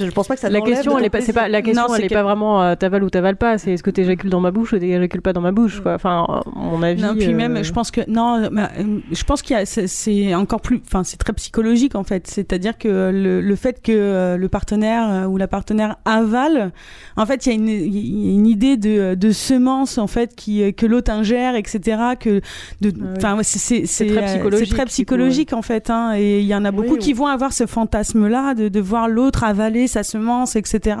je pense pas que ça La question, elle est pas, la question, Non, elle c'est est que- pas vraiment euh, t'avales ou t'avales pas. C'est est-ce que t'éjacules dans ma bouche ou t'éjacules pas dans ma bouche, quoi. Enfin, mon avis. Non, puis euh, même, je pense que non, euh, je pense qu'il y a, c'est- encore plus, enfin, c'est très psychologique en fait. C'est-à-dire que le, le fait que euh, le partenaire euh, ou la partenaire avale, en fait, il y a une, il y a une idée de, de semence en fait qui euh, que l'autre ingère, etc. Que, de, Ah oui. enfin, ouais, c'est c'est C'est c'est, très euh, psychologique, très psychologique en fait. Hein, et il y en a beaucoup Oui, qui oui. vont avoir ce fantasme-là de, de voir l'autre avaler sa semence, etc.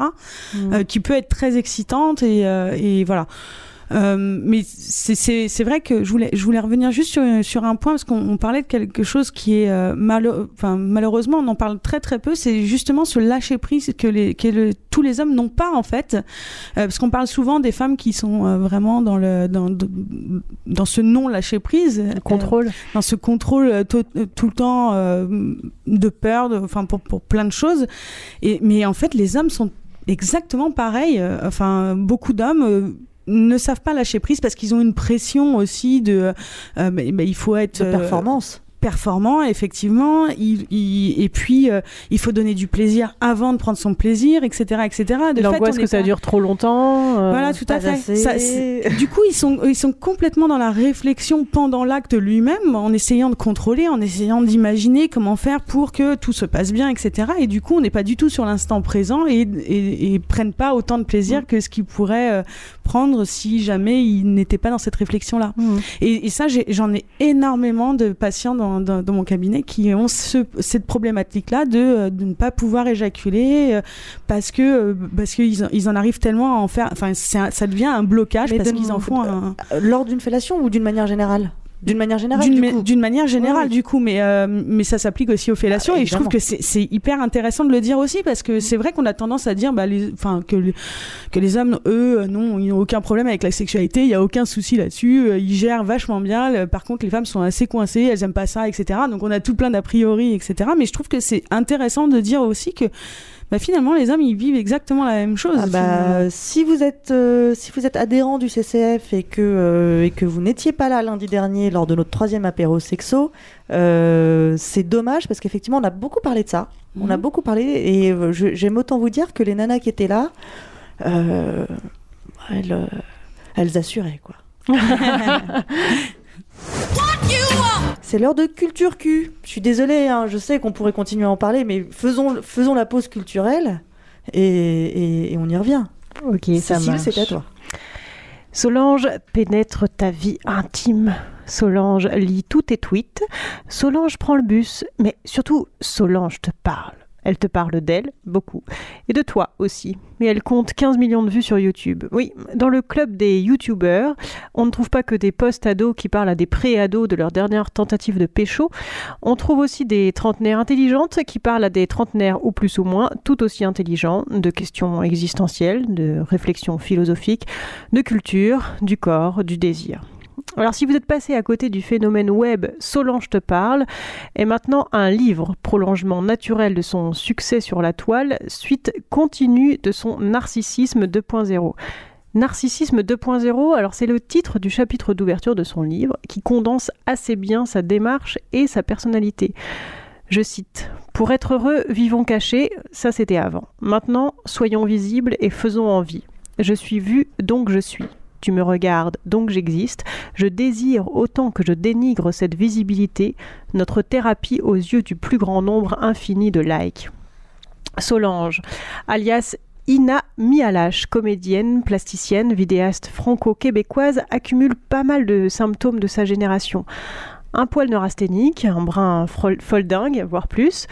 Mm. euh, qui peut être très excitante et, euh, et voilà. Euh, mais c'est vrai que je voulais, je voulais revenir juste sur, sur un point parce qu'on parlait de quelque chose qui est euh, enfin, malheureusement on en parle très très peu. C'est justement ce lâcher prise que les que tous les hommes n'ont pas en fait, euh, parce qu'on parle souvent des femmes qui sont euh, vraiment dans le dans dans ce non lâcher prise, contrôle, dans ce contrôle tout, tout le temps de peur, enfin pour pour plein de choses. Et mais en fait les hommes sont exactement pareils. enfin beaucoup d'hommes ne savent pas lâcher prise parce qu'ils ont une pression aussi de euh, mais, il faut être de performance performant, effectivement. Il, et puis, euh, il faut donner du plaisir avant de prendre son plaisir, etc., etc. L'angoisse que ça dure trop longtemps. Euh, voilà, tout à fait. du coup, ils sont, ils sont complètement dans la réflexion pendant l'acte lui-même, en essayant de contrôler, en essayant d'imaginer comment faire pour que tout se passe bien, etc. Et du coup, on n'est pas du tout sur l'instant présent et, et, prennent pas autant de plaisir mm. que ce qu'ils pourraient euh, prendre si jamais ils n'étaient pas dans cette réflexion-là. Mm. Et, et, ça, j'en ai, énormément de patients dans dans, mon cabinet qui ont cette problématique-là de, euh, de, ne pas pouvoir éjaculer euh, parce que euh, parce qu'ils ils en arrivent tellement à en faire. Enfin, ça devient un blocage parce qu'ils en font un... lors d'une fellation ou d'une manière générale? D'une manière générale D'une manière générale, du coup, mais, euh, mais ça s'applique aussi aux fellations. Ah, et je trouve que c'est hyper intéressant de le dire aussi, parce que c'est vrai qu'on a tendance à dire bah, les, que, que les hommes, eux, non, ils n'ont aucun problème avec la sexualité, il n'y a aucun souci là-dessus, euh, ils gèrent vachement bien. Par contre, les femmes sont assez coincées, elles n'aiment pas ça, etc. Donc on a tout plein d'a priori, etc. Mais je trouve que c'est intéressant de dire aussi que bah, finalement les hommes ils vivent exactement la même chose. Ah bah, si vous êtes euh, si vous êtes adhérent du CCF et que euh, et que vous n'étiez pas là lundi dernier lors de notre troisième apéro sexo, euh, c'est dommage parce qu'effectivement on a beaucoup parlé de ça. On a mhm. beaucoup parlé et j'aime autant vous dire que les nanas qui étaient là, elles, elles assuraient quoi. C'est l'heure de culture Q. Je suis désolée, hein, je sais qu'on pourrait continuer à en parler, mais faisons, faisons la pause culturelle et, on y revient. Ok, ça marche. c'est à toi. Solange pénètre ta vie intime. Solange lit tous tes tweets. Solange prend le bus, mais surtout Solange te parle. Elle te parle d'elle, beaucoup, et de toi aussi. Mais elle compte 15 millions de vues sur YouTube. Oui, dans le club des YouTubers, on ne trouve pas que des post-ados qui parlent à des pré-ados de leur dernière tentative de pécho. On trouve aussi des trentenaires intelligentes qui parlent à des trentenaires ou plus ou moins tout aussi intelligents de questions existentielles, de réflexions philosophiques, de culture, du corps, du désir. Alors si vous êtes passé à côté du phénomène web Solange te parle, est maintenant un livre, prolongement naturel de son succès sur la toile, suite continue de son narcissisme 2.0. Narcissisme 2.0, alors c'est le titre du chapitre d'ouverture de son livre qui condense assez bien sa démarche et sa personnalité. Je cite Pour être heureux, vivons cachés, ça c'était avant. Maintenant, soyons visibles et faisons envie. Je suis vu, donc je suis tu me regardes, donc j'existe. Je désire autant que je dénigre cette visibilité, notre thérapie aux yeux du plus grand nombre infini de likes. Solange, alias Ina Mialache, comédienne, plasticienne, vidéaste franco-québécoise, accumule pas mal de symptômes de sa génération. Un poil neurasthénique, un brin foldingue, voire plus,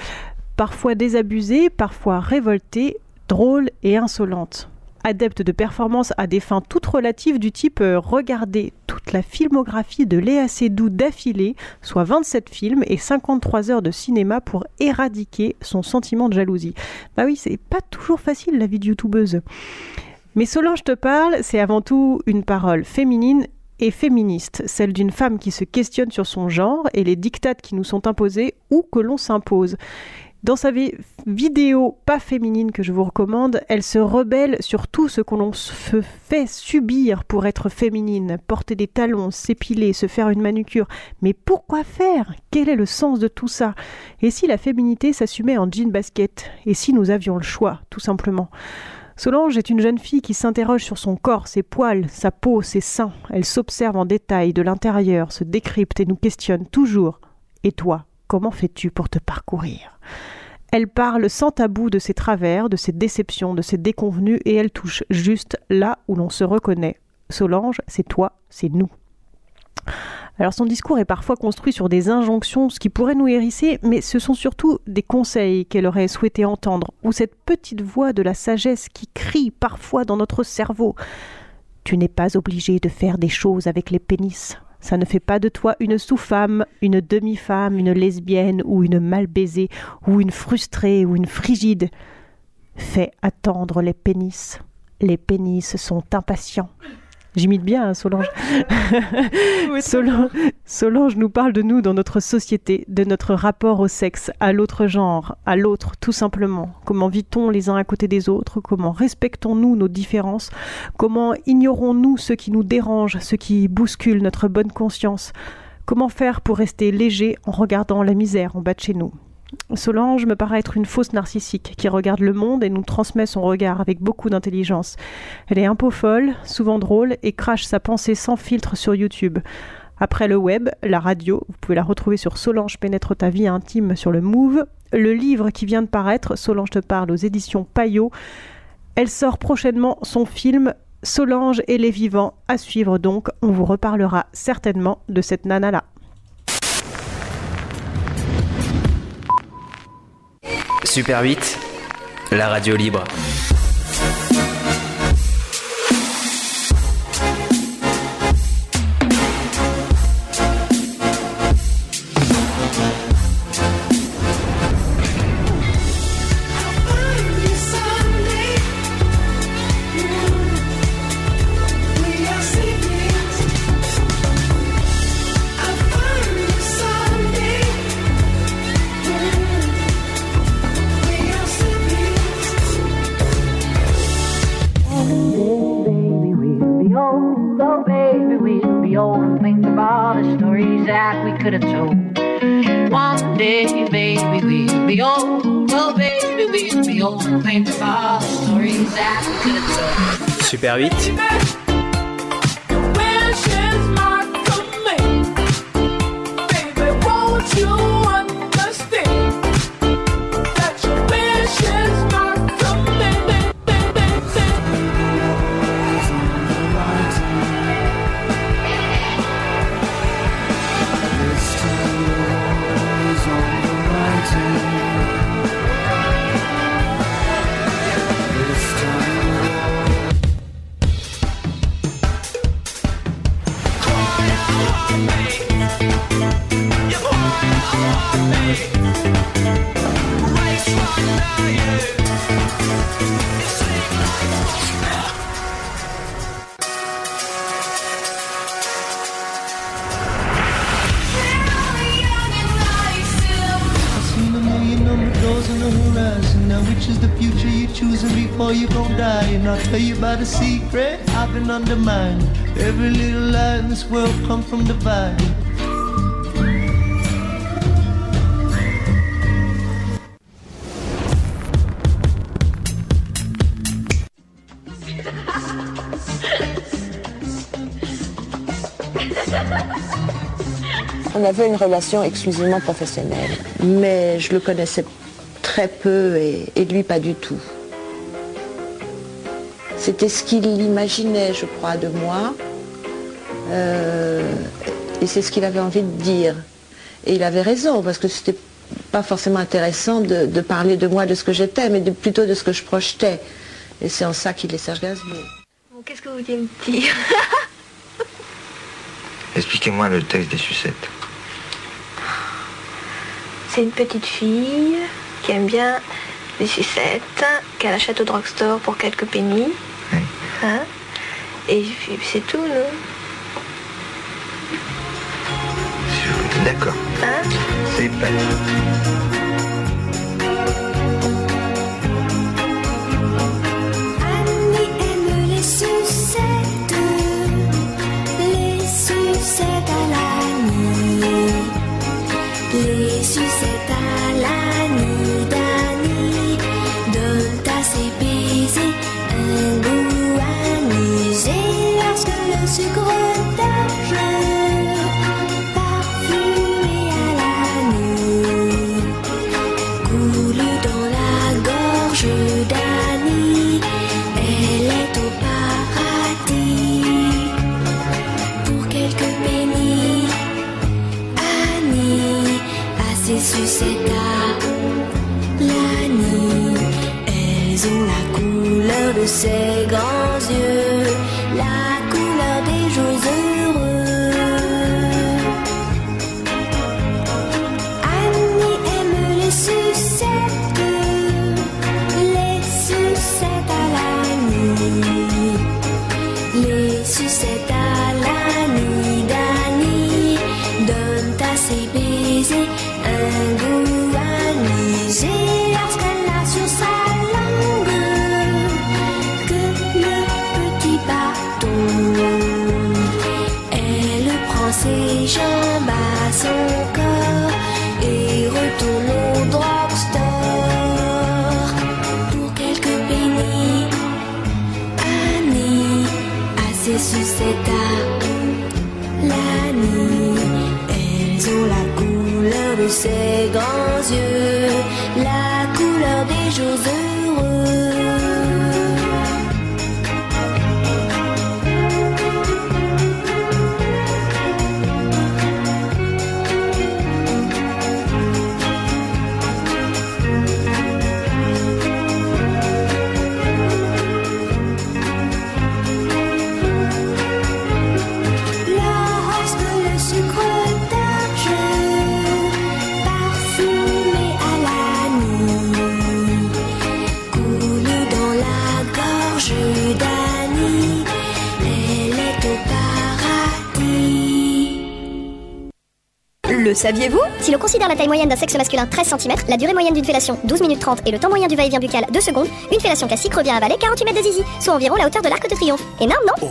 parfois désabusée, parfois révoltée, drôle et insolente adepte de performance à des fins toutes relatives du type euh, regarder toute la filmographie de Léa Seydoux d'affilée, soit 27 films et 53 heures de cinéma pour éradiquer son sentiment de jalousie. Bah oui, c'est pas toujours facile la vie de youtubeuse. Mais Solange te parle, c'est avant tout une parole féminine et féministe, celle d'une femme qui se questionne sur son genre et les dictates qui nous sont imposés ou que l'on s'impose. Dans sa vidéo pas féminine que je vous recommande, elle se rebelle sur tout ce qu'on se fait subir pour être féminine, porter des talons, s'épiler, se faire une manucure. Mais pourquoi faire? Quel est le sens de tout ça? Et si la féminité s'assumait en jean basket? Et si nous avions le choix, tout simplement? Solange est une jeune fille qui s'interroge sur son corps, ses poils, sa peau, ses seins. Elle s'observe en détail de l'intérieur, se décrypte et nous questionne toujours. Et toi, comment fais-tu pour te parcourir? Elle parle sans tabou de ses travers, de ses déceptions, de ses déconvenues, et elle touche juste là où l'on se reconnaît. Solange, c'est toi, c'est nous. Alors son discours est parfois construit sur des injonctions, ce qui pourrait nous hérisser, mais ce sont surtout des conseils qu'elle aurait souhaité entendre, ou cette petite voix de la sagesse qui crie parfois dans notre cerveau. Tu n'es pas obligé de faire des choses avec les pénis. Ça ne fait pas de toi une sous-femme, une demi-femme, une lesbienne ou une mal baisée ou une frustrée ou une frigide. Fais attendre les pénis. Les pénis sont impatients. J'imite bien hein, Solange. Solange. Solange nous parle de nous dans notre société, de notre rapport au sexe, à l'autre genre, à l'autre tout simplement. Comment vit-on les uns à côté des autres? Comment respectons-nous nos différences? Comment ignorons-nous ce qui nous dérange, ce qui bouscule notre bonne conscience? Comment faire pour rester léger en regardant la misère en bas de chez nous? Solange me paraît être une fausse narcissique qui regarde le monde et nous transmet son regard avec beaucoup d'intelligence. Elle est un peu folle, souvent drôle et crache sa pensée sans filtre sur YouTube. Après le web, la radio, vous pouvez la retrouver sur Solange pénètre ta vie intime sur le Move. Le livre qui vient de paraître, Solange te parle aux éditions Payot. Elle sort prochainement son film Solange et les vivants à suivre donc. On vous reparlera certainement de cette nana-là. Super 8, la radio libre. Oh, baby, we'll be old and think of all the stories that we could have told. One day, baby, we'll be old. Oh, baby, we'll be old and think of all the stories that we could have told. Super 8, about a secret I've been undermined. Every little lie in this world come from divide. On avait une relation exclusivement professionnelle, mais je le connaissais très peu et, et lui pas du tout. C'était ce qu'il imaginait, je crois, de moi, euh, et c'est ce qu'il avait envie de dire. Et il avait raison, parce que c'était pas forcément intéressant de, de parler de moi, de ce que j'étais, mais de- plutôt de ce que je projetais. Et c'est en ça qu'il est Serge Gainsbourg. Qu'est-ce que vous voulez me dire? Expliquez-moi le texte des sucettes. C'est une petite fille qui aime bien les sucettes, qu'elle achète au drugstore pour quelques pennies. Hein? Et puis c'est tout, non? D'accord. Hein? C'est pas. Sucettes à ses baisers un goût lorsque le sucre de ses grands yeux. Saviez-vous? Si l'on considère la taille moyenne d'un sexe masculin 13 cm, la durée moyenne d'une fellation 12 minutes 30 et le temps moyen du va-et-vient buccal 2 secondes, une fellation classique revient à avaler 48 mètres de zizi, soit environ la hauteur de l'arc de triomphe. Énorme, non?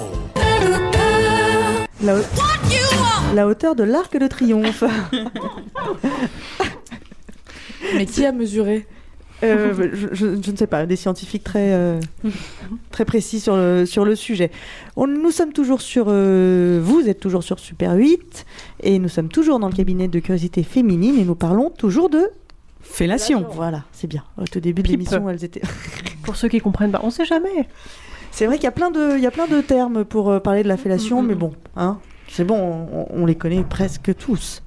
La, la hauteur de l'arc de triomphe. Mais qui a mesuré? Euh, je, je- je ne sais pas, des scientifiques très, euh, très précis sur le, sur le sujet. On- nous sommes toujours sur. euh, vous êtes toujours sur Super 8 et nous sommes toujours dans le cabinet de curiosité féminine et nous parlons toujours de. Fellation. Voilà, c'est bien. Au tout début de l'émission, elles étaient. Pour ceux qui comprennent pas, on sait jamais. C'est vrai qu'il y a plein de, il y a plein de termes pour euh, parler de la fellation, Mm, mais bon, hein, c'est bon, on, on les connaît presque tous.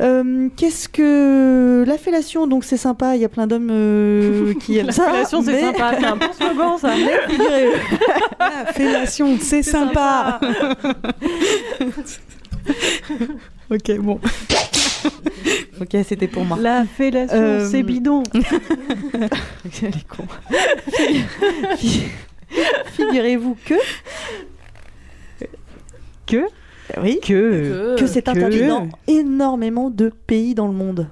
Euh, Qu'est-ce que la fellation Donc c'est sympa, il y a plein d'hommes euh, qui aiment La ça. fellation, c'est mais- sympa. C'est un bon slogan, ça. La fellation, c'est sympa. ok, bon. ok, c'était pour moi. La fellation, Euh, c'est bidon. Elle est con. Fi- Figurez-vous que que? Oui que que c'est interdit dans énormément de pays dans le monde.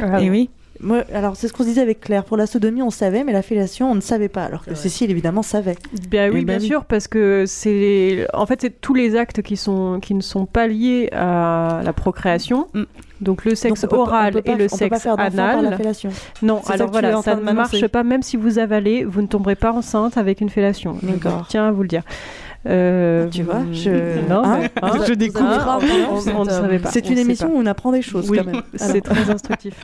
Ah Et oui. Moi, alors c'est ce qu'on se disait avec Claire. Pour la sodomie, on savait, mais la fellation, on ne savait pas. Alors que Cécile, évidemment, savait. Bien oui, Eh ben bien sûr, parce que c'est en fait c'est tous les actes qui sont qui ne sont pas liés à la procréation. Donc le sexe Donc, oral pas- et le sexe d'enfant par anal. la. Non, alors voilà, ça ne marche pas. Même si vous avalez, vous ne tomberez pas enceinte avec une fellation. Je D'accord. Tiens à vous le dire. Euh, Tu vois, je- non, Hein mais, hein, Je découvre. hein, on- on ne savait pas. C'est une émission où on apprend des choses Oui, quand même. c'est très instructif.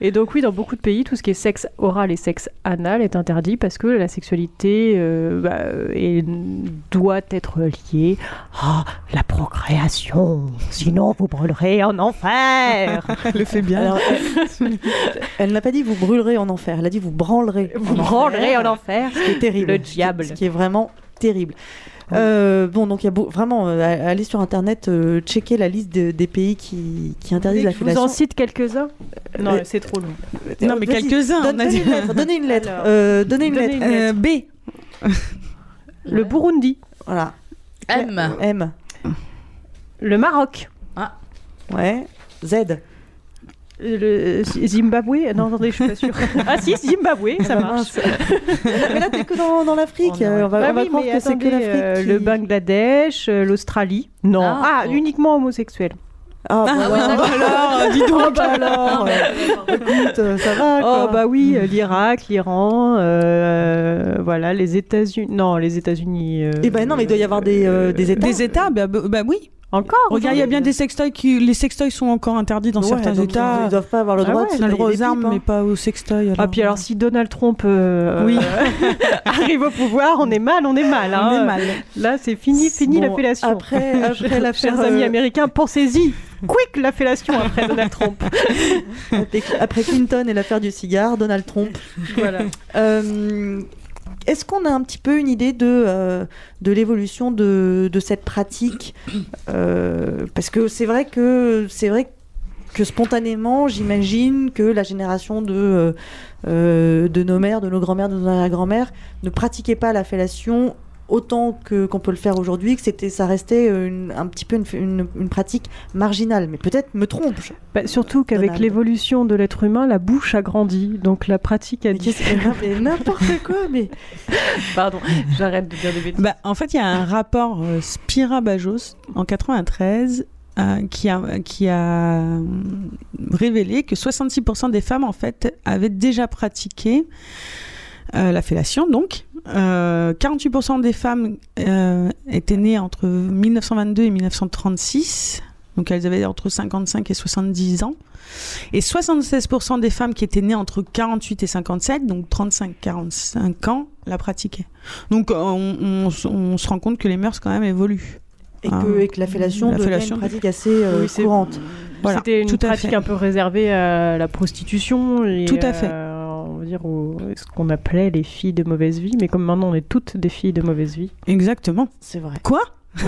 Et donc oui, dans beaucoup de pays, tout ce qui est sexe oral et sexe anal est interdit parce que la sexualité euh, bah, est- doit être liée à la procréation. Sinon, vous brûlerez en enfer. le fait bien. Alors, elle, elle n'a pas dit vous brûlerez en enfer. Elle a dit vous branlerez. Vous branlerez en enfer. Ce qui est terrible. Le diable. Ce qui est vraiment terrible. Euh, bon, donc il y a beau- vraiment, euh, allez sur internet, euh, checker la liste de- des pays qui, qui interdisent la Je vous fellation. en cite quelques-uns. Non, Euh, c'est trop long. Non, mais Vas-y, quelques-uns, donne- on a donnez dit. une lettre, Donnez une lettre. Alors, euh, donnez une donnez lettre. une Euh. B. Le Burundi. Voilà. M. M. Le Maroc. Ouais. Z. Le Zimbabwe Non, attendez, je suis pas sûre. ah si, Zimbabwe, ça bah, marche. mais là, t'es que dans, dans l'Afrique. Oh euh, on va, Bah on va oui, croire mais que c'est que l'Afrique. euh, qui- Le Bangladesh, euh, l'Australie. Non. Ah, Ah, bon. uniquement homosexuels. Ah, bah, Ah, ouais, bah, d'accord. alors, dis donc. Ah, bah alors. euh, Écoute, euh, ça va. Oh quoi. bah oui, euh, l'Irak, l'Iran, euh, voilà, les États-Unis. Non, les États-Unis. euh, Eh ben non, mais il doit y avoir des, euh, des États. Des États, bah, bah, bah oui. Encore Regarde, il y a bien des sextoys qui. Les sextoys sont encore interdits dans Ouais, certains États. Ils, doivent pas avoir le Ah droit ouais, de se On le droit aux armes, pipes, hein. mais pas aux sextoys. Ah puis alors si Donald Trump euh, Oui. arrive au pouvoir, on est mal, on est mal. On hein. est mal. Là c'est fini, fini Bon, la fellation. après- après l'affaire, Chers amis euh, américains, pensez-y. Quick la fellation après Donald Trump. Après- Après Clinton et l'affaire du cigare, Donald Trump. voilà. Euh, Est-ce qu'on a un petit peu une idée de, euh, de l'évolution de, cette pratique Euh, Parce que c'est vrai que spontanément, j'imagine que la génération de, euh, de nos mères, de nos grands-mères, de nos arrière-grands-mères ne pratiquait pas la fellation autant que qu'on peut le faire aujourd'hui, que c'était ça restait une- un petit peu une, une- une pratique marginale. Mais peut-être me trompe. je- Bah, surtout qu'avec l'évolution de l'être humain, la bouche a grandi, donc la pratique a Mais dit. qu'est-ce que- mais n'importe quoi, mais Pardon, j'arrête de dire des bêtises. Bah, en fait, il y a un rapport euh, Spira Bajos en 93 euh, qui, a, qui a euh, révélé que 66% des femmes, en fait, avaient déjà pratiqué euh, la fellation, donc. Euh, 48% des femmes euh, étaient nées entre 1922 et 1936, donc elles avaient entre 55 et 70 ans. Et 76% des femmes qui étaient nées entre 48 et 57, donc 35-45 ans, la pratiquaient. Donc euh, on, on s- on se rend compte que les mœurs quand même évoluent. Et Hein. que, et que la fellation La devient fellation- une pratique assez euh, Oui, courante. Voilà, C'était une tout à pratique fait. un peu réservée à la prostitution et Tout à fait. euh, on va dire ce qu'on appelait les filles de mauvaise vie, mais comme maintenant on est toutes des filles de mauvaise vie. Exactement. C'est vrai. Quoi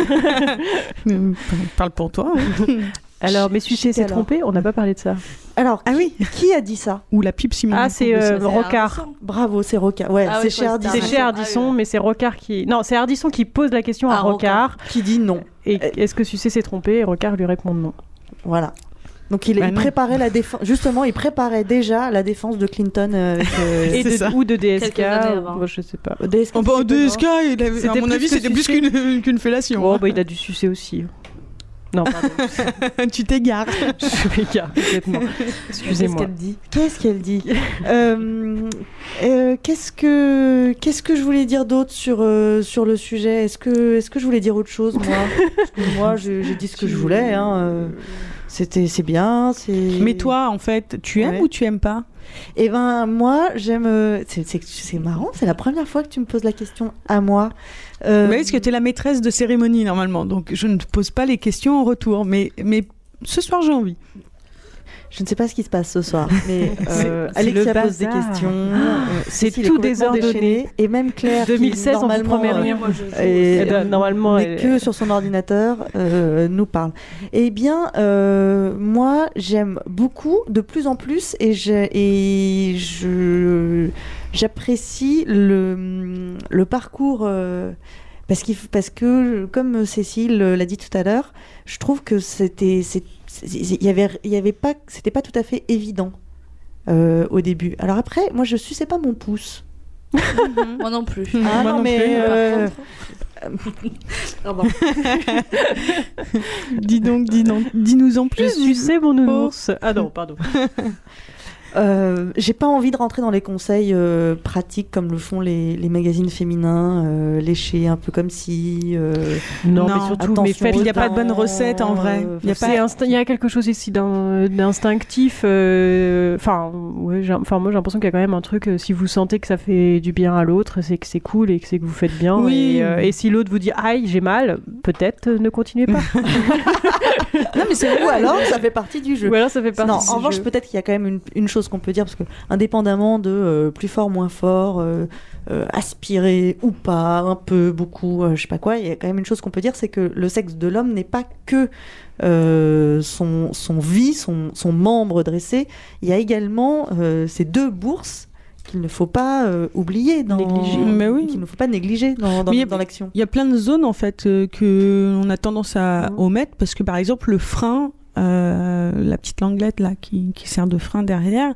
Parle pour toi. hein. Alors, mais sucer s'est trompé, on n'a pas parlé de ça. Alors, ah oui, qui a dit ça? Ou la pipe Simone. Ah, c'est euh, Rocard. Bravo, c'est Rocard. Ouais, Ah c'est oui, chez Ardisson. C'est chez Ardisson, mais c'est Rocard qui. Non, c'est Ardisson qui pose la question à Ah, Rocard. Qui dit non. Et est-ce que Sucé s'est trompé? Et Rocard lui répond non. Voilà. Donc il, Bah il préparait la défense. Justement, il préparait déjà la défense de Clinton euh, avec, euh, Et de- ça. ou de DSK, ou- moi, je sais pas. DSK. Oh, bah, DSK, il avait- à mon avis, c'était plus qu'une qu'une fellation. Oh, hein. bah, il a dû sucer aussi. Non, pardon. tu t'égares. je m'égare complètement. Qu'est-ce Excusez-moi. qu'elle dit Qu'est-ce qu'elle dit Euh, euh, Qu'est-ce que qu'est-ce que je voulais dire d'autre sur euh, sur le sujet? Est-ce que est-ce que je voulais dire autre chose moi? Parce que Moi, j'ai j'ai dit ce que je voulais. Hein. C'était c'est bien. C'est. Mais toi, en fait, tu aimes Ouais. ou tu aimes pas? Eh ben moi, j'aime. euh, c'est marrant. C'est la première fois que tu me poses la question à moi. Euh, Mais parce que tu es la maîtresse de cérémonie normalement, donc je ne te pose pas les questions en retour. Mais, mais ce soir, j'ai envie. Je ne sais pas ce qui se passe ce soir, mais euh, Alexia le pose des questions. Ah, euh, c'est tout désordonné. Et même Claire, qui, 2016, on normalement, promet euh, rien. et, Elle doit- normalement, n'est elle- que sur son ordinateur, euh, nous parle. Eh bien, euh, moi, j'aime beaucoup, de plus en plus, et je, et je j'apprécie le, le parcours. Euh, parce, f- parce que, comme Cécile l'a dit tout à l'heure, je trouve que c'était, il y avait, il y avait pas, c'était pas tout à fait évident euh, au début. Alors après, moi, je suçais pas mon pouce. Moi non plus. Ah Moi non, non mais plus, euh, dis donc, dis donc, dis-nous en Je plus. suçais mon nounours. Ah non, pardon. Euh, j'ai pas envie de rentrer dans les conseils euh, pratiques comme le font les, les magazines féminins, euh, lécher un peu comme si. euh, Non, Non, mais surtout, mais faites- Il n'y a pas de bonne recette en vrai. euh, Il y a C'est pas... insta- il y a quelque chose ici d'in- d'instinctif. euh, Enfin, ouais, enfin, moi j'ai l'impression qu'il y a quand même un truc. euh, si vous sentez que ça fait du bien à l'autre, c'est que c'est cool et que c'est que vous faites bien. Oui. Et, euh, et si l'autre vous dit aïe, j'ai mal, peut-être euh, ne continuez pas. Non, mais c'est ou alors ça fait partie du jeu. Ou alors ça fait partie Non, du en revanche, peut-être qu'il y a quand même une, une chose qu'on peut dire, parce que indépendamment de euh, plus fort, moins fort, euh, euh, aspirer ou pas, un peu, beaucoup, euh, je sais pas quoi, il y a quand même une chose qu'on peut dire, c'est que le sexe de l'homme n'est pas que euh, son, son vie, son, son membre dressé, il y a également euh, ces deux bourses qu'il ne faut pas euh, oublier, dans, Négliger. Mais oui. qu'il ne faut pas négliger dans, dans, l'action. Il y a plein de zones en fait euh, que on a tendance à omettre parce que par exemple le frein, euh, la petite languette là qui, sert de frein derrière,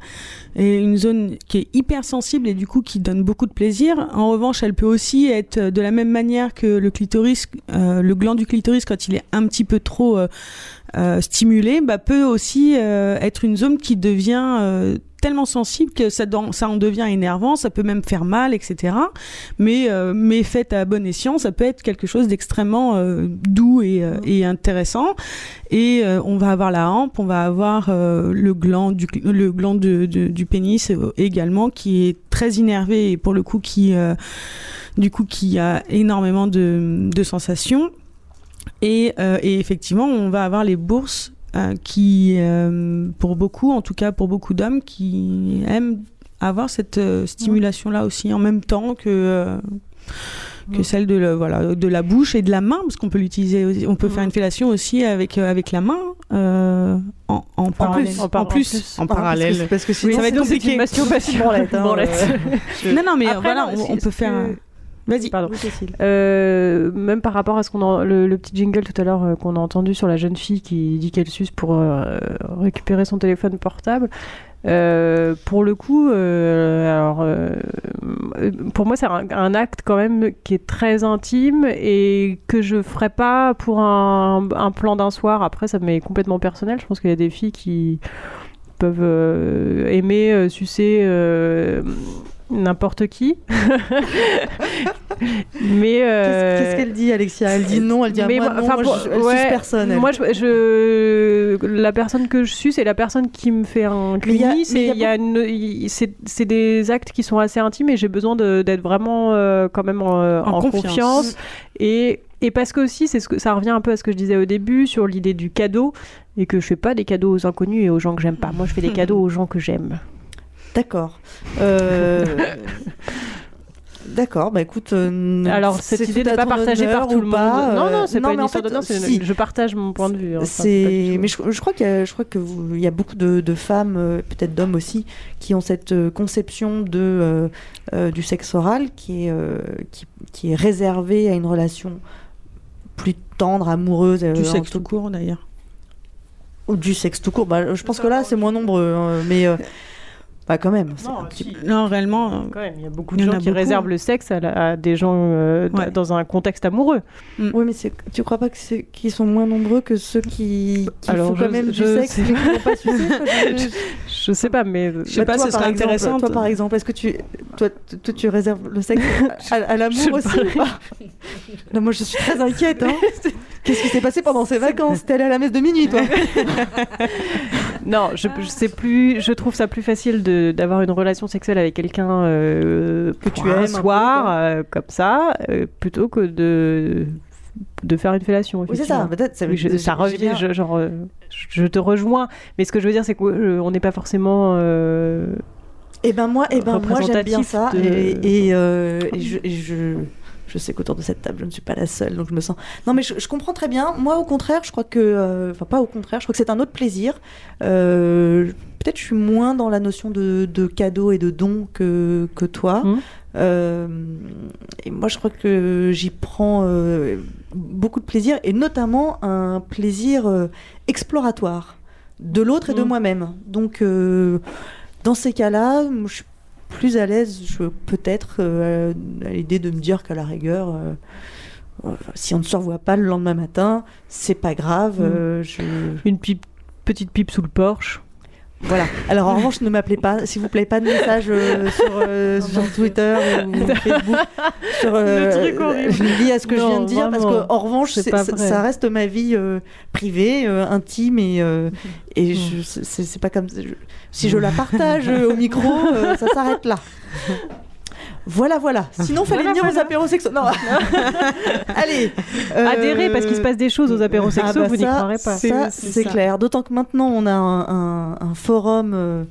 est une zone qui est hyper sensible et du coup qui donne beaucoup de plaisir. En revanche, elle peut aussi être de la même manière que le clitoris, euh, le gland du clitoris quand il est un petit peu trop euh, euh, stimulé, bah, peut aussi euh, être une zone qui devient euh, tellement sensible que ça, ça en devient énervant, ça peut même faire mal, etc. Mais, euh, mais fait à bon escient, ça peut être quelque chose d'extrêmement euh, doux et, euh, et intéressant. Et euh, on va avoir la hampe, on va avoir euh, le gland du, le gland de- de- du pénis également qui est très innervé et pour le coup qui, euh, du coup, qui a énormément de, de sensations. Et, euh, et effectivement, on va avoir les bourses euh, qui, euh, pour beaucoup, en tout cas pour beaucoup d'hommes, qui aiment avoir cette euh, stimulation-là aussi en même temps que. euh, que celle de, le- voilà, de la bouche et de la main, parce qu'on peut l'utiliser, aussi- on peut faire une fellation aussi avec, euh, avec la main euh, en, en parallèle. plus. en, par- plus, en plus. en Parce que- parallèle. parce que sinon, ça va être compliqué. une masturbation. Euh, Non, non, mais Après, voilà, non, on, peut faire. que- Vas-y. Pardon. Euh, même par rapport à ce qu'on a, le, le petit jingle tout à l'heure euh, qu'on a entendu sur la jeune fille qui dit qu'elle suce pour euh, récupérer son téléphone portable. Pour le coup, alors, pour moi, c'est un, un acte quand même qui est très intime et que je ferais pas pour un, un plan d'un soir. Après, ça m'est complètement personnel. Je pense qu'il y a des filles qui peuvent aimer sucer n'importe qui. Mais euh, Qu'est-ce qu'elle dit, Alexia? Elle dit non, elle dit ah, mais moi, moi- non, moi, pour- je, elle ouais, suce personne. elle. Moi, je, je- la personne que je suis, c'est la personne qui me fait un clini. C'est des actes qui sont assez intimes et j'ai besoin d'être vraiment euh, quand même en, En en confiance. confiance. Et, et parce que aussi, c'est ce que ça revient un peu à ce que je disais au début sur l'idée du cadeau et que je fais pas des cadeaux aux inconnus et aux gens que j'aime pas. Moi, je fais des cadeaux aux gens que j'aime. D'accord. Euh, D'accord, bah écoute. euh, Alors, cette idée n'est pas partagée par tout ou le pas, monde. Non, euh, non, c'est pas une mais en histoire fait, si. je partage mon point de vue. hein, C'est, mais je, je crois qu'il y a, je crois que vous- il y a beaucoup de, de femmes, euh, peut-être d'hommes aussi, qui ont cette conception de euh, euh, du sexe oral qui est euh, qui, qui est réservée à une relation plus tendre, amoureuse. Du sexe tout- tout court d'ailleurs. ou du sexe tout court. Bah, je pense que là, c'est moins nombreux, hein, mais euh, bah quand même. Non, réellement. Quand même, il y a beaucoup de gens qui beaucoup. réservent le sexe à, la- à des gens euh, Ouais. dans un contexte amoureux. Oui, mais tu crois pas que qu'ils sont moins nombreux que ceux qui, qui Alors, font je- quand même du je sexe sais- mais qui vont pas sucer je- Je sais pas, mais Je sais pas, toi, ce serait exemple, intéressant. Toi, par exemple, est-ce que tu, toi, toi, tu réserves le sexe à, à l'amour aussi ou pas? Là, Moi, je suis très inquiète. Hein. Qu'est-ce qui s'est passé pendant ces vacances? T'es allée à la messe de minuit, toi non, je, je sais plus. Je trouve ça plus facile de- d'avoir une relation sexuelle avec quelqu'un euh, Que tu un aimes un peu, soir euh, comme ça, euh, plutôt que de de faire une fellation. Oui, c'est ça. Ça, Oui, je- ça revient, je, genre, je te rejoins. Mais ce que je veux dire, c'est qu'on n'est pas forcément. Eh ben moi, eh ben moi j'aime bien ça de- et, et, et je, et je, sais qu'autour de cette table je ne suis pas la seule donc je me sens. Non mais je, je comprends très bien. Moi au contraire, je crois que, euh, enfin pas au contraire, je crois que c'est un autre plaisir. Euh, Peut-être je suis moins dans la notion de, de cadeau et de don que que toi. Mhm. Euh, et moi je crois que j'y prends euh, beaucoup de plaisir et notamment un plaisir euh, exploratoire de l'autre et de Mhm. moi-même. Donc dans ces cas-là, je suis plus à l'aise, je- peut-être, euh, à l'idée de me dire qu'à la rigueur, euh, euh, si on ne se revoit pas le lendemain matin, c'est pas grave. Mm. je... une pipe, petite pipe sous le porche. Voilà. Alors en revanche, ne m'appelez pas, s'il vous plaît, pas de message euh, sur, euh, sur Twitter ou Facebook sur, euh, Le truc horrible. lié à ce que je viens de dire, parce vraiment, que en revanche, c'est c'est- pas ça, reste ma vie euh, privée, intime et et je- c'est pas comme je- si je la partage au micro, ça s'arrête là. Voilà, voilà. Sinon, fallait Voilà, venir aux apéros sexo. Non. Allez. euh, Adhérer parce qu'il se passe des choses aux apéros sexo, ah bah vous n'y croirez pas. Ça, c'est clair. D'autant que maintenant, on a un, un- un forum. euh,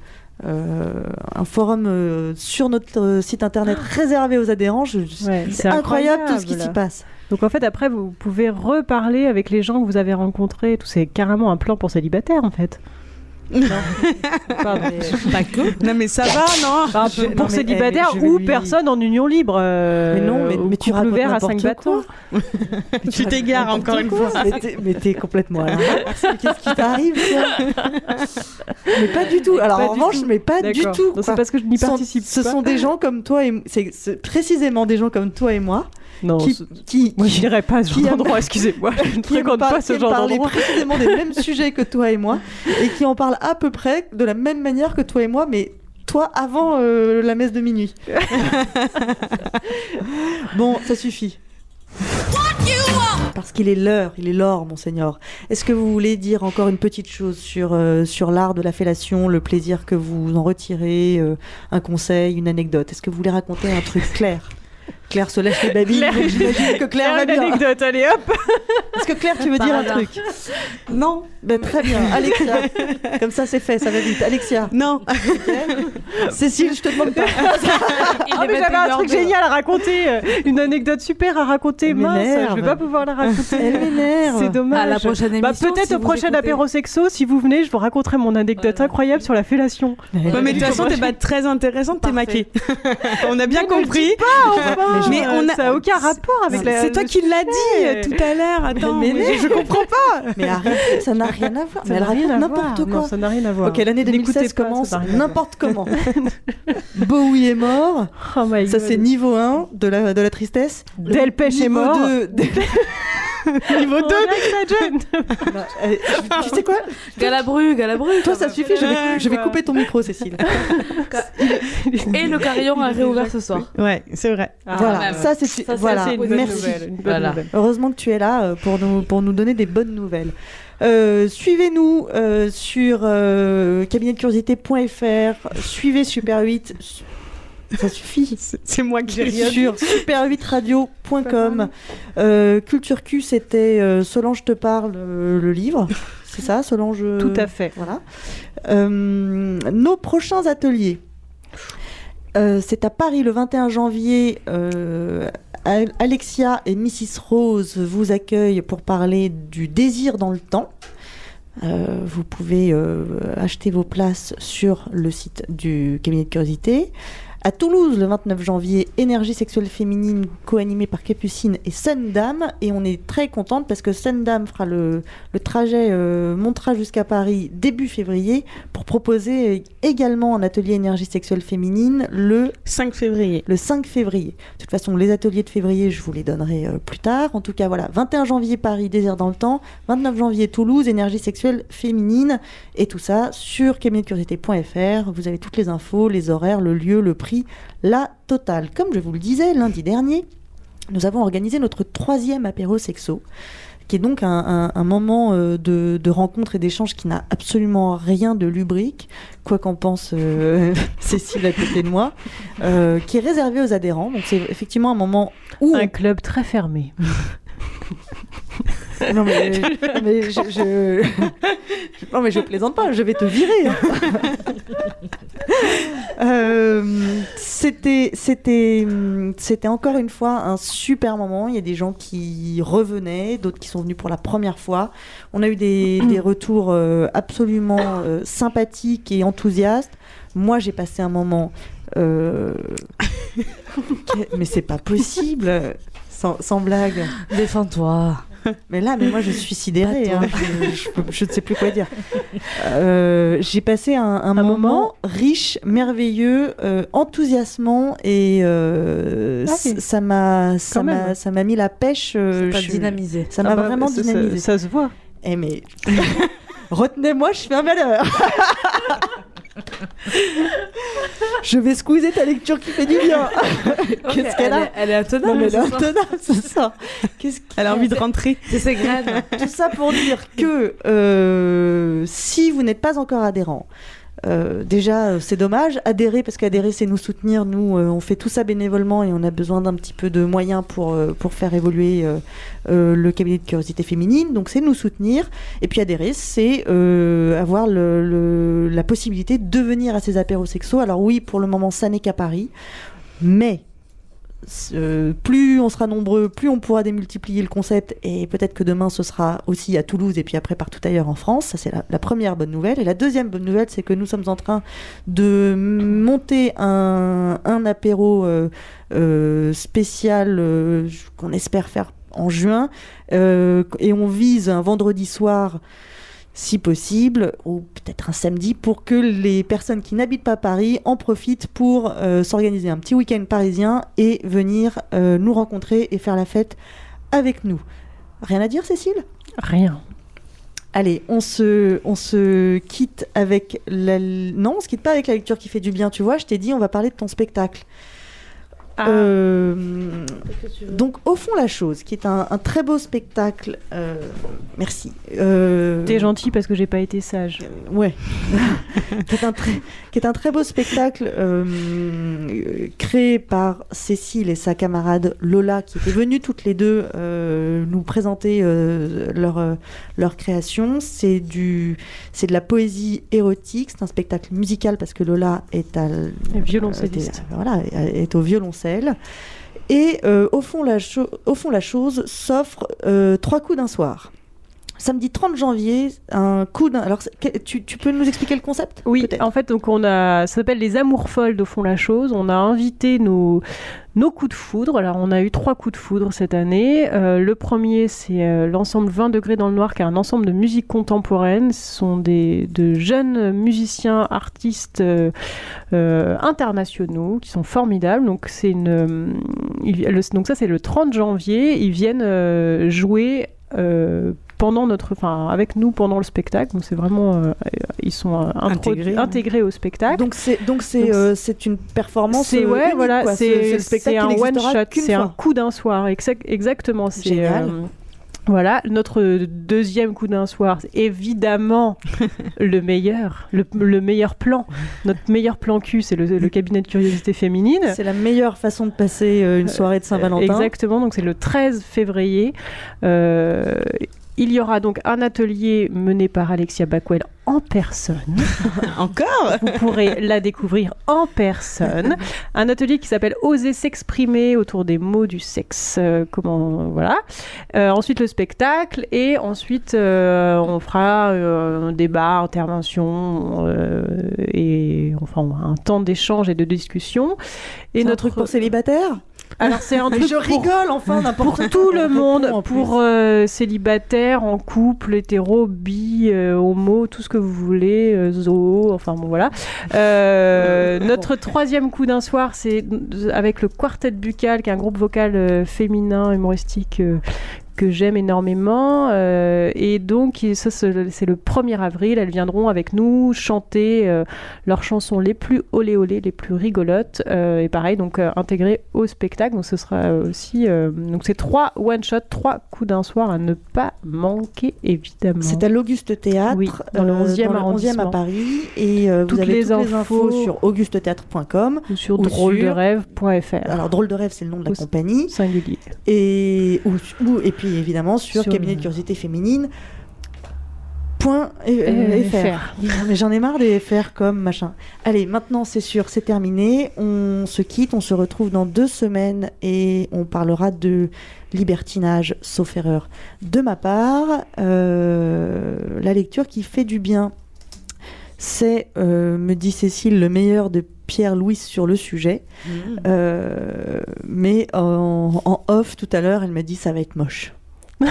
euh, un forum euh, sur notre euh, site internet réservé aux adhérents. Je- Ouais, c'est incroyable, tout ce qui s'y passe. Donc en fait, après, vous pouvez reparler avec les gens que vous avez rencontrés. Tout c'est carrément un plan pour célibataire en fait. Pardon. Pas que. Non, mais ça va, non Enfin, Je- pour non, mais, célibataire eh, mais ou lui- personne en union libre. euh, Mais non, mais- ou mais tu couple racontes ouvert à n'importe 5 bâtons. Tu t'égares encore une fois. Mais t'es- Mais complètement. Mais Qu'est-ce qui t'arrive Mais pas du tout. Alors en revanche, mais pas du tout. C'est parce que je n'y Ce participe Ce pas. sont des gens comme toi et c'est précisément des gens comme toi et moi Non, qui, qui, moi dirais pas à ce qui genre d'endroit, excusez-moi. Je ne qui fréquente pas qui ce genre d'endroit. précisément des mêmes sujets que toi et moi et qui en parlent à peu près de la même manière que toi et moi, mais toi avant euh, la messe de minuit. bon, ça suffit. Parce qu'il est l'heure, il est l'or, monseigneur. Est-ce que vous voulez dire encore une petite chose sur, euh, sur l'art de la fellation, le plaisir que vous en retirez, euh, un conseil, une anecdote? Est-ce que vous voulez raconter un truc clair? Claire se lèche les babines, Claire- donc j'imagine que Claire va Claire, dire. une anecdote, allez hop Est-ce que Claire, tu veux dire un truc? Non ben, Très bien. Alexia. Comme ça, c'est fait, ça va vite. Alexia. Non. Cécile, je te demande pas. Ah mais j'avais un truc génial à raconter, euh, une anecdote super à raconter. Elle Mince, je vais pas pouvoir la raconter. Elle m'énerve. C'est dommage. À la prochaine Bah, émission, peut-être si au prochain écoutez. apéro sexo, si vous venez, je vous raconterai mon anecdote incroyable sur la fellation. Ouais, mais de toute façon, t'es pas très intéressante, t'es maquée. On a bien compris. Mais mais on a- ça a aucun rapport avec la. C'est toi qui l'as dit euh, tout à l'heure. Attends, Mais mais je, comprends pas. Mais arrête, ça n'a rien à voir. Ça mais elle n'a rien raconte à voir. n'importe Non, quoi. ça n'a rien à voir. Ok, l'année N'écoutez 2016 pas, commence n'a n'importe comment. Bowie est mort. Oh my Ça, c'est niveau 1 de la, de la tristesse. Delpech est mort. 2, Niveau 2 tu sais quoi Galabru, Galabru. Toi, ça suffit, je vais, je vais couper ton micro, Cécile. Et le carillon a réouvert ce soir. Ouais, c'est vrai. voilà, même. ça c'est voilà, assez une bonne merci. nouvelle, une bonne Voilà. nouvelle. Heureusement que tu es là euh, pour nous, pour nous donner des bonnes nouvelles. Euh, Suivez-nous euh, sur euh, cabinetdecuriosité.fr, suivez Super 8, su- ça suffit. C'est moi qui rien. Sur super8radio.com. Euh, Culture Q, c'était euh, Solange te parle, euh, le livre. C'est ça, Solange Tout à fait. Voilà. Nos prochains ateliers. C'est à Paris le 21 janvier. Al- Alexia et Mrs. Rose vous accueillent pour parler du désir dans le temps. Euh, vous pouvez euh, acheter vos places sur le site du cabinet de curiosité. À Toulouse, le 29 janvier, Énergie sexuelle féminine, co-animée par Capucine et Sundam. Et on est très contente parce que Sundam fera le, le trajet, euh, montera jusqu'à Paris début février pour proposer également un atelier énergie sexuelle féminine le 5 février. le 5 février. De toute façon, les ateliers de février, je vous les donnerai euh, plus tard. En tout cas, voilà, 21 janvier Paris, désir dans le temps, 29 janvier Toulouse, énergie sexuelle féminine, et tout ça sur cabinetdecuriosité.fr. Vous avez toutes les infos, les horaires, le lieu, le prix, la totale. Comme je vous le disais lundi dernier, nous avons organisé notre troisième apéro sexo qui est donc un, un- un moment euh, de, de rencontre et d'échange qui n'a absolument rien de lubrique, quoi qu'en pense euh, Cécile à côté de moi, euh, qui est réservé aux adhérents. Donc c'est effectivement un moment où... Un club très fermé. Non mais, mais je, je- non mais je plaisante pas, je vais te virer. hein. Euh, c'était c'était c'était encore une fois un super moment. Il y a des gens qui revenaient, d'autres qui sont venus pour la première fois. On a eu des, des retours euh, absolument euh, sympathiques et enthousiastes. Moi, j'ai passé un moment. mais c'est pas possible, sans, sans blague. Défends-toi. Mais là, mais moi, je suis sidérée. hein. Je, ne sais plus quoi dire. Euh, J'ai passé un, un moment, riche, merveilleux, euh, enthousiasmant et euh, Ah oui. ça m'a ça mis la pêche. euh, Ça je- dynamisé. Ça m'a Ah bah, vraiment ça- ça- dynamisé. ça se voit. Eh mais retenez-moi, je fais un malheur. je vais squeezer ta lecture qui fait du bien. Qu'est-ce qu'elle elle a Elle est intenable. Elle est ce soir. intenable, c'est ça. Qu'est-ce Elle a envie de rentrer. C'est ses. Tout ça pour dire que euh, si vous n'êtes pas encore adhérent, euh, déjà euh, c'est dommage. Adhérer parce qu'adhérer c'est nous soutenir. Nous euh, on fait tout ça bénévolement et on a besoin d'un petit peu de moyens pour euh, pour faire évoluer euh, euh, le cabinet de curiosité féminine. Donc c'est nous soutenir. Et puis adhérer c'est avoir le, le- la possibilité de venir à ces apéros sexos. Alors oui pour le moment ça n'est qu'à Paris, mais plus on sera nombreux, plus on pourra démultiplier le concept et peut-être que demain ce sera aussi à Toulouse et puis après partout ailleurs en France. Ça c'est la, première bonne nouvelle. Et la deuxième bonne nouvelle, c'est que nous sommes en train de monter un, un apéro euh, euh, spécial euh, qu'on espère faire en juin et on vise un vendredi soir si possible, ou peut-être un samedi, pour que les personnes qui n'habitent pas Paris en profitent pour euh, s'organiser un petit week-end parisien et venir euh, nous rencontrer et faire la fête avec nous. Rien à dire, Cécile? Rien. Allez, on se, on se quitte avec la... Non, on se quitte pas avec la lecture qui fait du bien, tu vois. Je t'ai dit, on va parler de ton spectacle. Ah. Euh, donc, au fond, la chose, qui est un, un très beau spectacle. euh, merci. Euh, T'es gentil parce que j'ai pas été sage. Ouais. qui, est un très, qui est un très beau spectacle euh, euh, créé par Cécile et sa camarade Lola, qui étaient venues toutes les deux euh, nous présenter euh, leur, euh, leur création. C'est du, c'est de la poésie érotique. C'est un spectacle musical parce que Lola est à l- Et violoncelliste. euh, voilà, est au violoncelle. Et euh, au, fond, la chose s'offre euh, trois coups d'un soir. Samedi 30 janvier, un coup d'un. Alors, tu, tu peux nous expliquer le concept? Oui, en fait, donc on a, ça s'appelle les amours folles de font la chose. On a invité nos, nos coups de foudre. Alors, on a eu trois coups de foudre cette année. Euh, le premier, c'est euh, l'ensemble 20 degrés dans le noir, qui est un ensemble de musique contemporaine. Ce sont des de jeunes musiciens, artistes euh, internationaux qui sont formidables. Donc, c'est une, le- donc ça, c'est le 30 janvier. Ils viennent jouer. euh, pendant notre, enfin, avec nous pendant le spectacle, donc c'est vraiment, euh, ils sont euh, Intégrés. intégrés au spectacle. Donc c'est donc c'est euh, c'est une performance. C'est euh, ouais, unique, voilà, c'est c'est un one shot, c'est un coup d'un soir, exact- exactement. C'est euh, voilà, notre deuxième coup d'un soir, évidemment le meilleur, le, le meilleur plan. Notre meilleur plan cul, c'est le, le cabinet de curiosité féminine. C'est la meilleure façon de passer euh, une soirée de Saint-Valentin. Exactement, donc c'est le 13 février. Euh, il y aura donc un atelier mené par Alexia Backwell en personne. Encore? Vous pourrez la découvrir en personne. Un atelier qui s'appelle Oser s'exprimer autour des mots du sexe. Euh, comment voilà. Euh, ensuite le spectacle et ensuite euh, on fera un débat, intervention et enfin un temps d'échange et de discussion. Et C'est un notre truc pour célibataires? Alors c'est un truc je pour- rigole, enfin, n'importe pour tout le monde, pour euh, célibataires, en couple, hétéro, bi, euh, homo, tout ce que vous voulez, euh, zoo, enfin bon voilà. Euh, notre troisième coup d'un soir, c'est avec le Quartet Buccal, qui est un groupe vocal euh, féminin humoristique. Que j'aime énormément euh, et donc ça c'est le 1er avril elles viendront avec nous chanter euh, leurs chansons les plus olé olé les plus rigolotes euh, et pareil donc intégrées au spectacle donc ce sera aussi donc c'est trois one shot trois coups d'un soir à ne pas manquer évidemment C'est à l'Auguste Théâtre, Oui, dans le euh, 11e dans le 11e à. Paris. Et Toutes avez les toutes les infos infos sur augustethéâtre.com ou sur drôle-de-rêve.fr. Alors, drôle de rêve, c'est le nom de la compagnie. Singulier. Et, ou, ou- et puis évidemment sur, Sur cabinet de curiosité féminine. Point euh, Euh, FR. FR. Non, mais j'en ai marre des FR comme machin. Allez, maintenant c'est sûr, c'est terminé. On se quitte, on se retrouve dans deux semaines et on parlera de libertinage, sauf erreur. De ma part, euh, la lecture qui fait du bien, c'est, euh, me dit Cécile, le meilleur de Pierre Louis sur le sujet. Euh, mais en, en off tout à l'heure, elle m'a dit ça va être moche.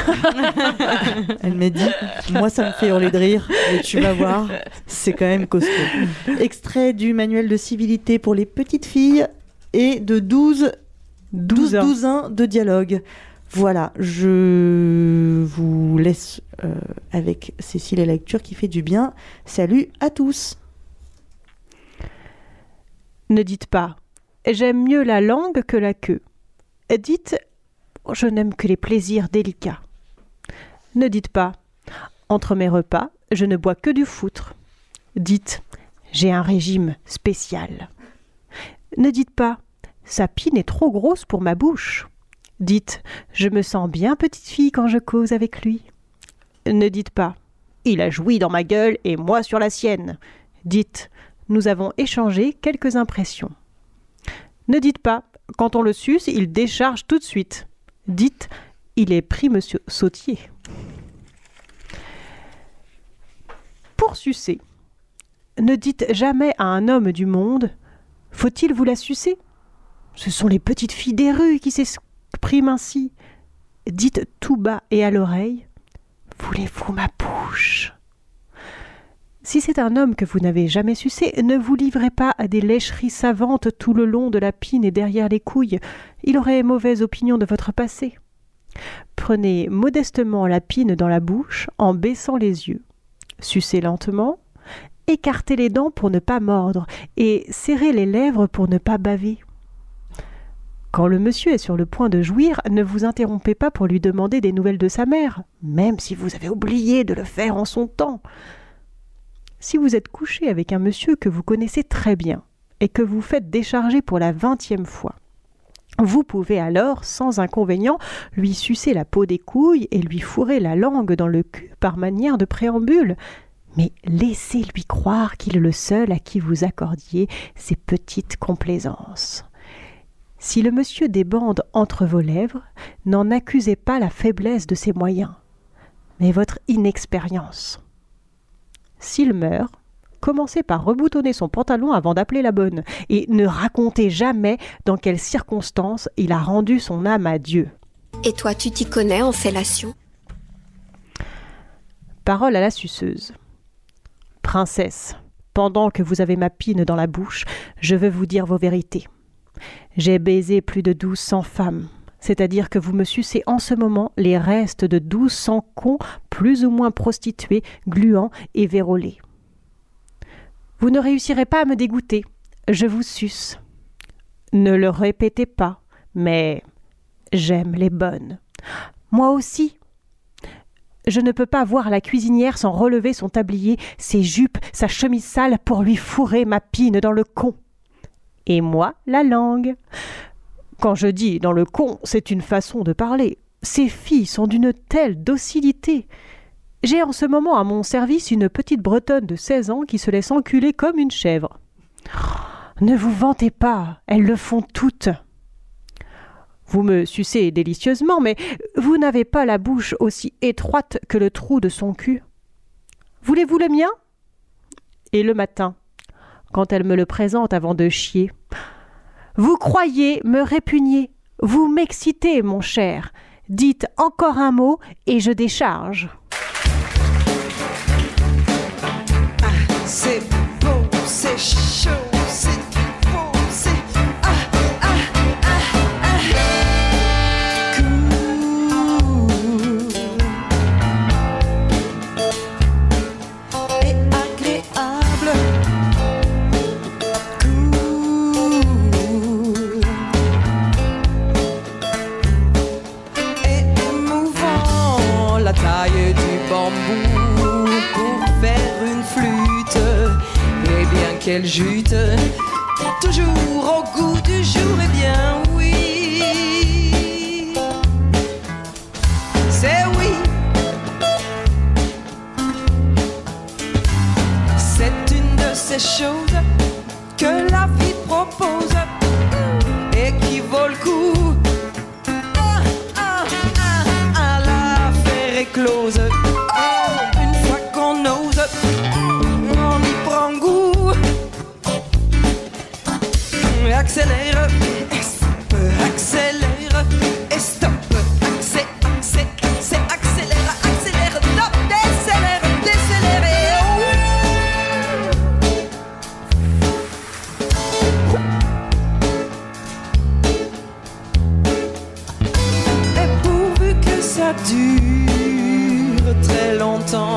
elle m'a dit moi ça me fait hurler de rire, mais tu vas voir, c'est quand même costaud. Extrait du manuel de civilité pour les petites filles et de 12 12 douzains de dialogue. Voilà, je vous laisse euh, avec Cécile et la lecture qui fait du bien. Salut à tous. Ne dites pas J'aime mieux la langue que la queue. Dites Je n'aime que les plaisirs délicats. Ne dites pas Entre mes repas, je ne bois que du foutre. Dites J'ai un régime spécial. Ne dites pas Sa pine est trop grosse pour ma bouche. Dites Je me sens bien petite fille quand je cause avec lui. Ne dites pas Il a joui dans ma gueule et moi sur la sienne. Dites Nous avons échangé quelques impressions. Ne dites pas Quand on le suce, il décharge tout de suite. Dites Il est pris, monsieur Sautier. Pour sucer, ne dites jamais à un homme du monde Faut-il vous la sucer? Ce sont les petites filles des rues qui s'expriment ainsi. Dites tout bas et à l'oreille Voulez-vous ma bouche? Si c'est un homme que vous n'avez jamais sucé, ne vous livrez pas à des lècheries savantes tout le long de la pine et derrière les couilles. Il aurait mauvaise opinion de votre passé. Prenez modestement la pine dans la bouche en baissant les yeux. Sucez lentement, écartez les dents pour ne pas mordre et serrez les lèvres pour ne pas baver. Quand le monsieur est sur le point de jouir, ne vous interrompez pas pour lui demander des nouvelles de sa mère, même si vous avez oublié de le faire en son temps. Si vous êtes couché avec un monsieur que vous connaissez très bien et que vous faites décharger pour la vingtième fois, vous pouvez alors, sans inconvénient, lui sucer la peau des couilles et lui fourrer la langue dans le cul par manière de préambule. Mais laissez-lui croire qu'il est le seul à qui vous accordiez ces petites complaisances. Si le monsieur débande entre vos lèvres, n'en accusez pas la faiblesse de ses moyens. mais votre inexpérience. S'il meurt, commencez par reboutonner son pantalon avant d'appeler la bonne, et ne racontez jamais dans quelles circonstances il a rendu son âme à Dieu. Et toi, tu t'y connais en fellation? Parole à la suceuse. Princesse, pendant que vous avez ma pine dans la bouche, je veux vous dire vos vérités. J'ai baisé plus de douze cents femmes, c'est-à-dire que vous me sucez en ce moment les restes de douze cents cons plus ou moins prostitués, gluants et vérolés. Vous ne réussirez pas à me dégoûter, je vous suce. Ne le répétez pas, mais j'aime les bonnes. Moi aussi. Je ne peux pas voir la cuisinière sans relever son tablier, ses jupes, sa chemise sale pour lui fourrer ma pine dans le con. Et moi, la langue. Quand je dis dans le con, c'est une façon de parler. Ces filles sont d'une telle docilité. J'ai en ce moment à mon service une petite bretonne de seize ans qui se laisse enculer comme une chèvre. Ne vous vantez pas, elles le font toutes. Vous me sucez délicieusement, mais vous n'avez pas la bouche aussi étroite que le trou de son cul. Voulez-vous le mien? Et le matin, quand elle me le présente avant de chier. Vous croyez me répugner, vous m'excitez, mon cher. Dites encore un mot et je décharge. C'est Qu'elle jute, toujours au goût du jour, et bien oui. C'est oui. C'est une de ces choses que la vie propose et qui vaut le coup. Ah, ah, ah, à la éclose. Une fois qu'on ose, Accélère, et stop, accélère, et stop. Accé, accé, accé, accélère, accélère, stop, décélère, décélère, et Et pourvu que ça dure très longtemps,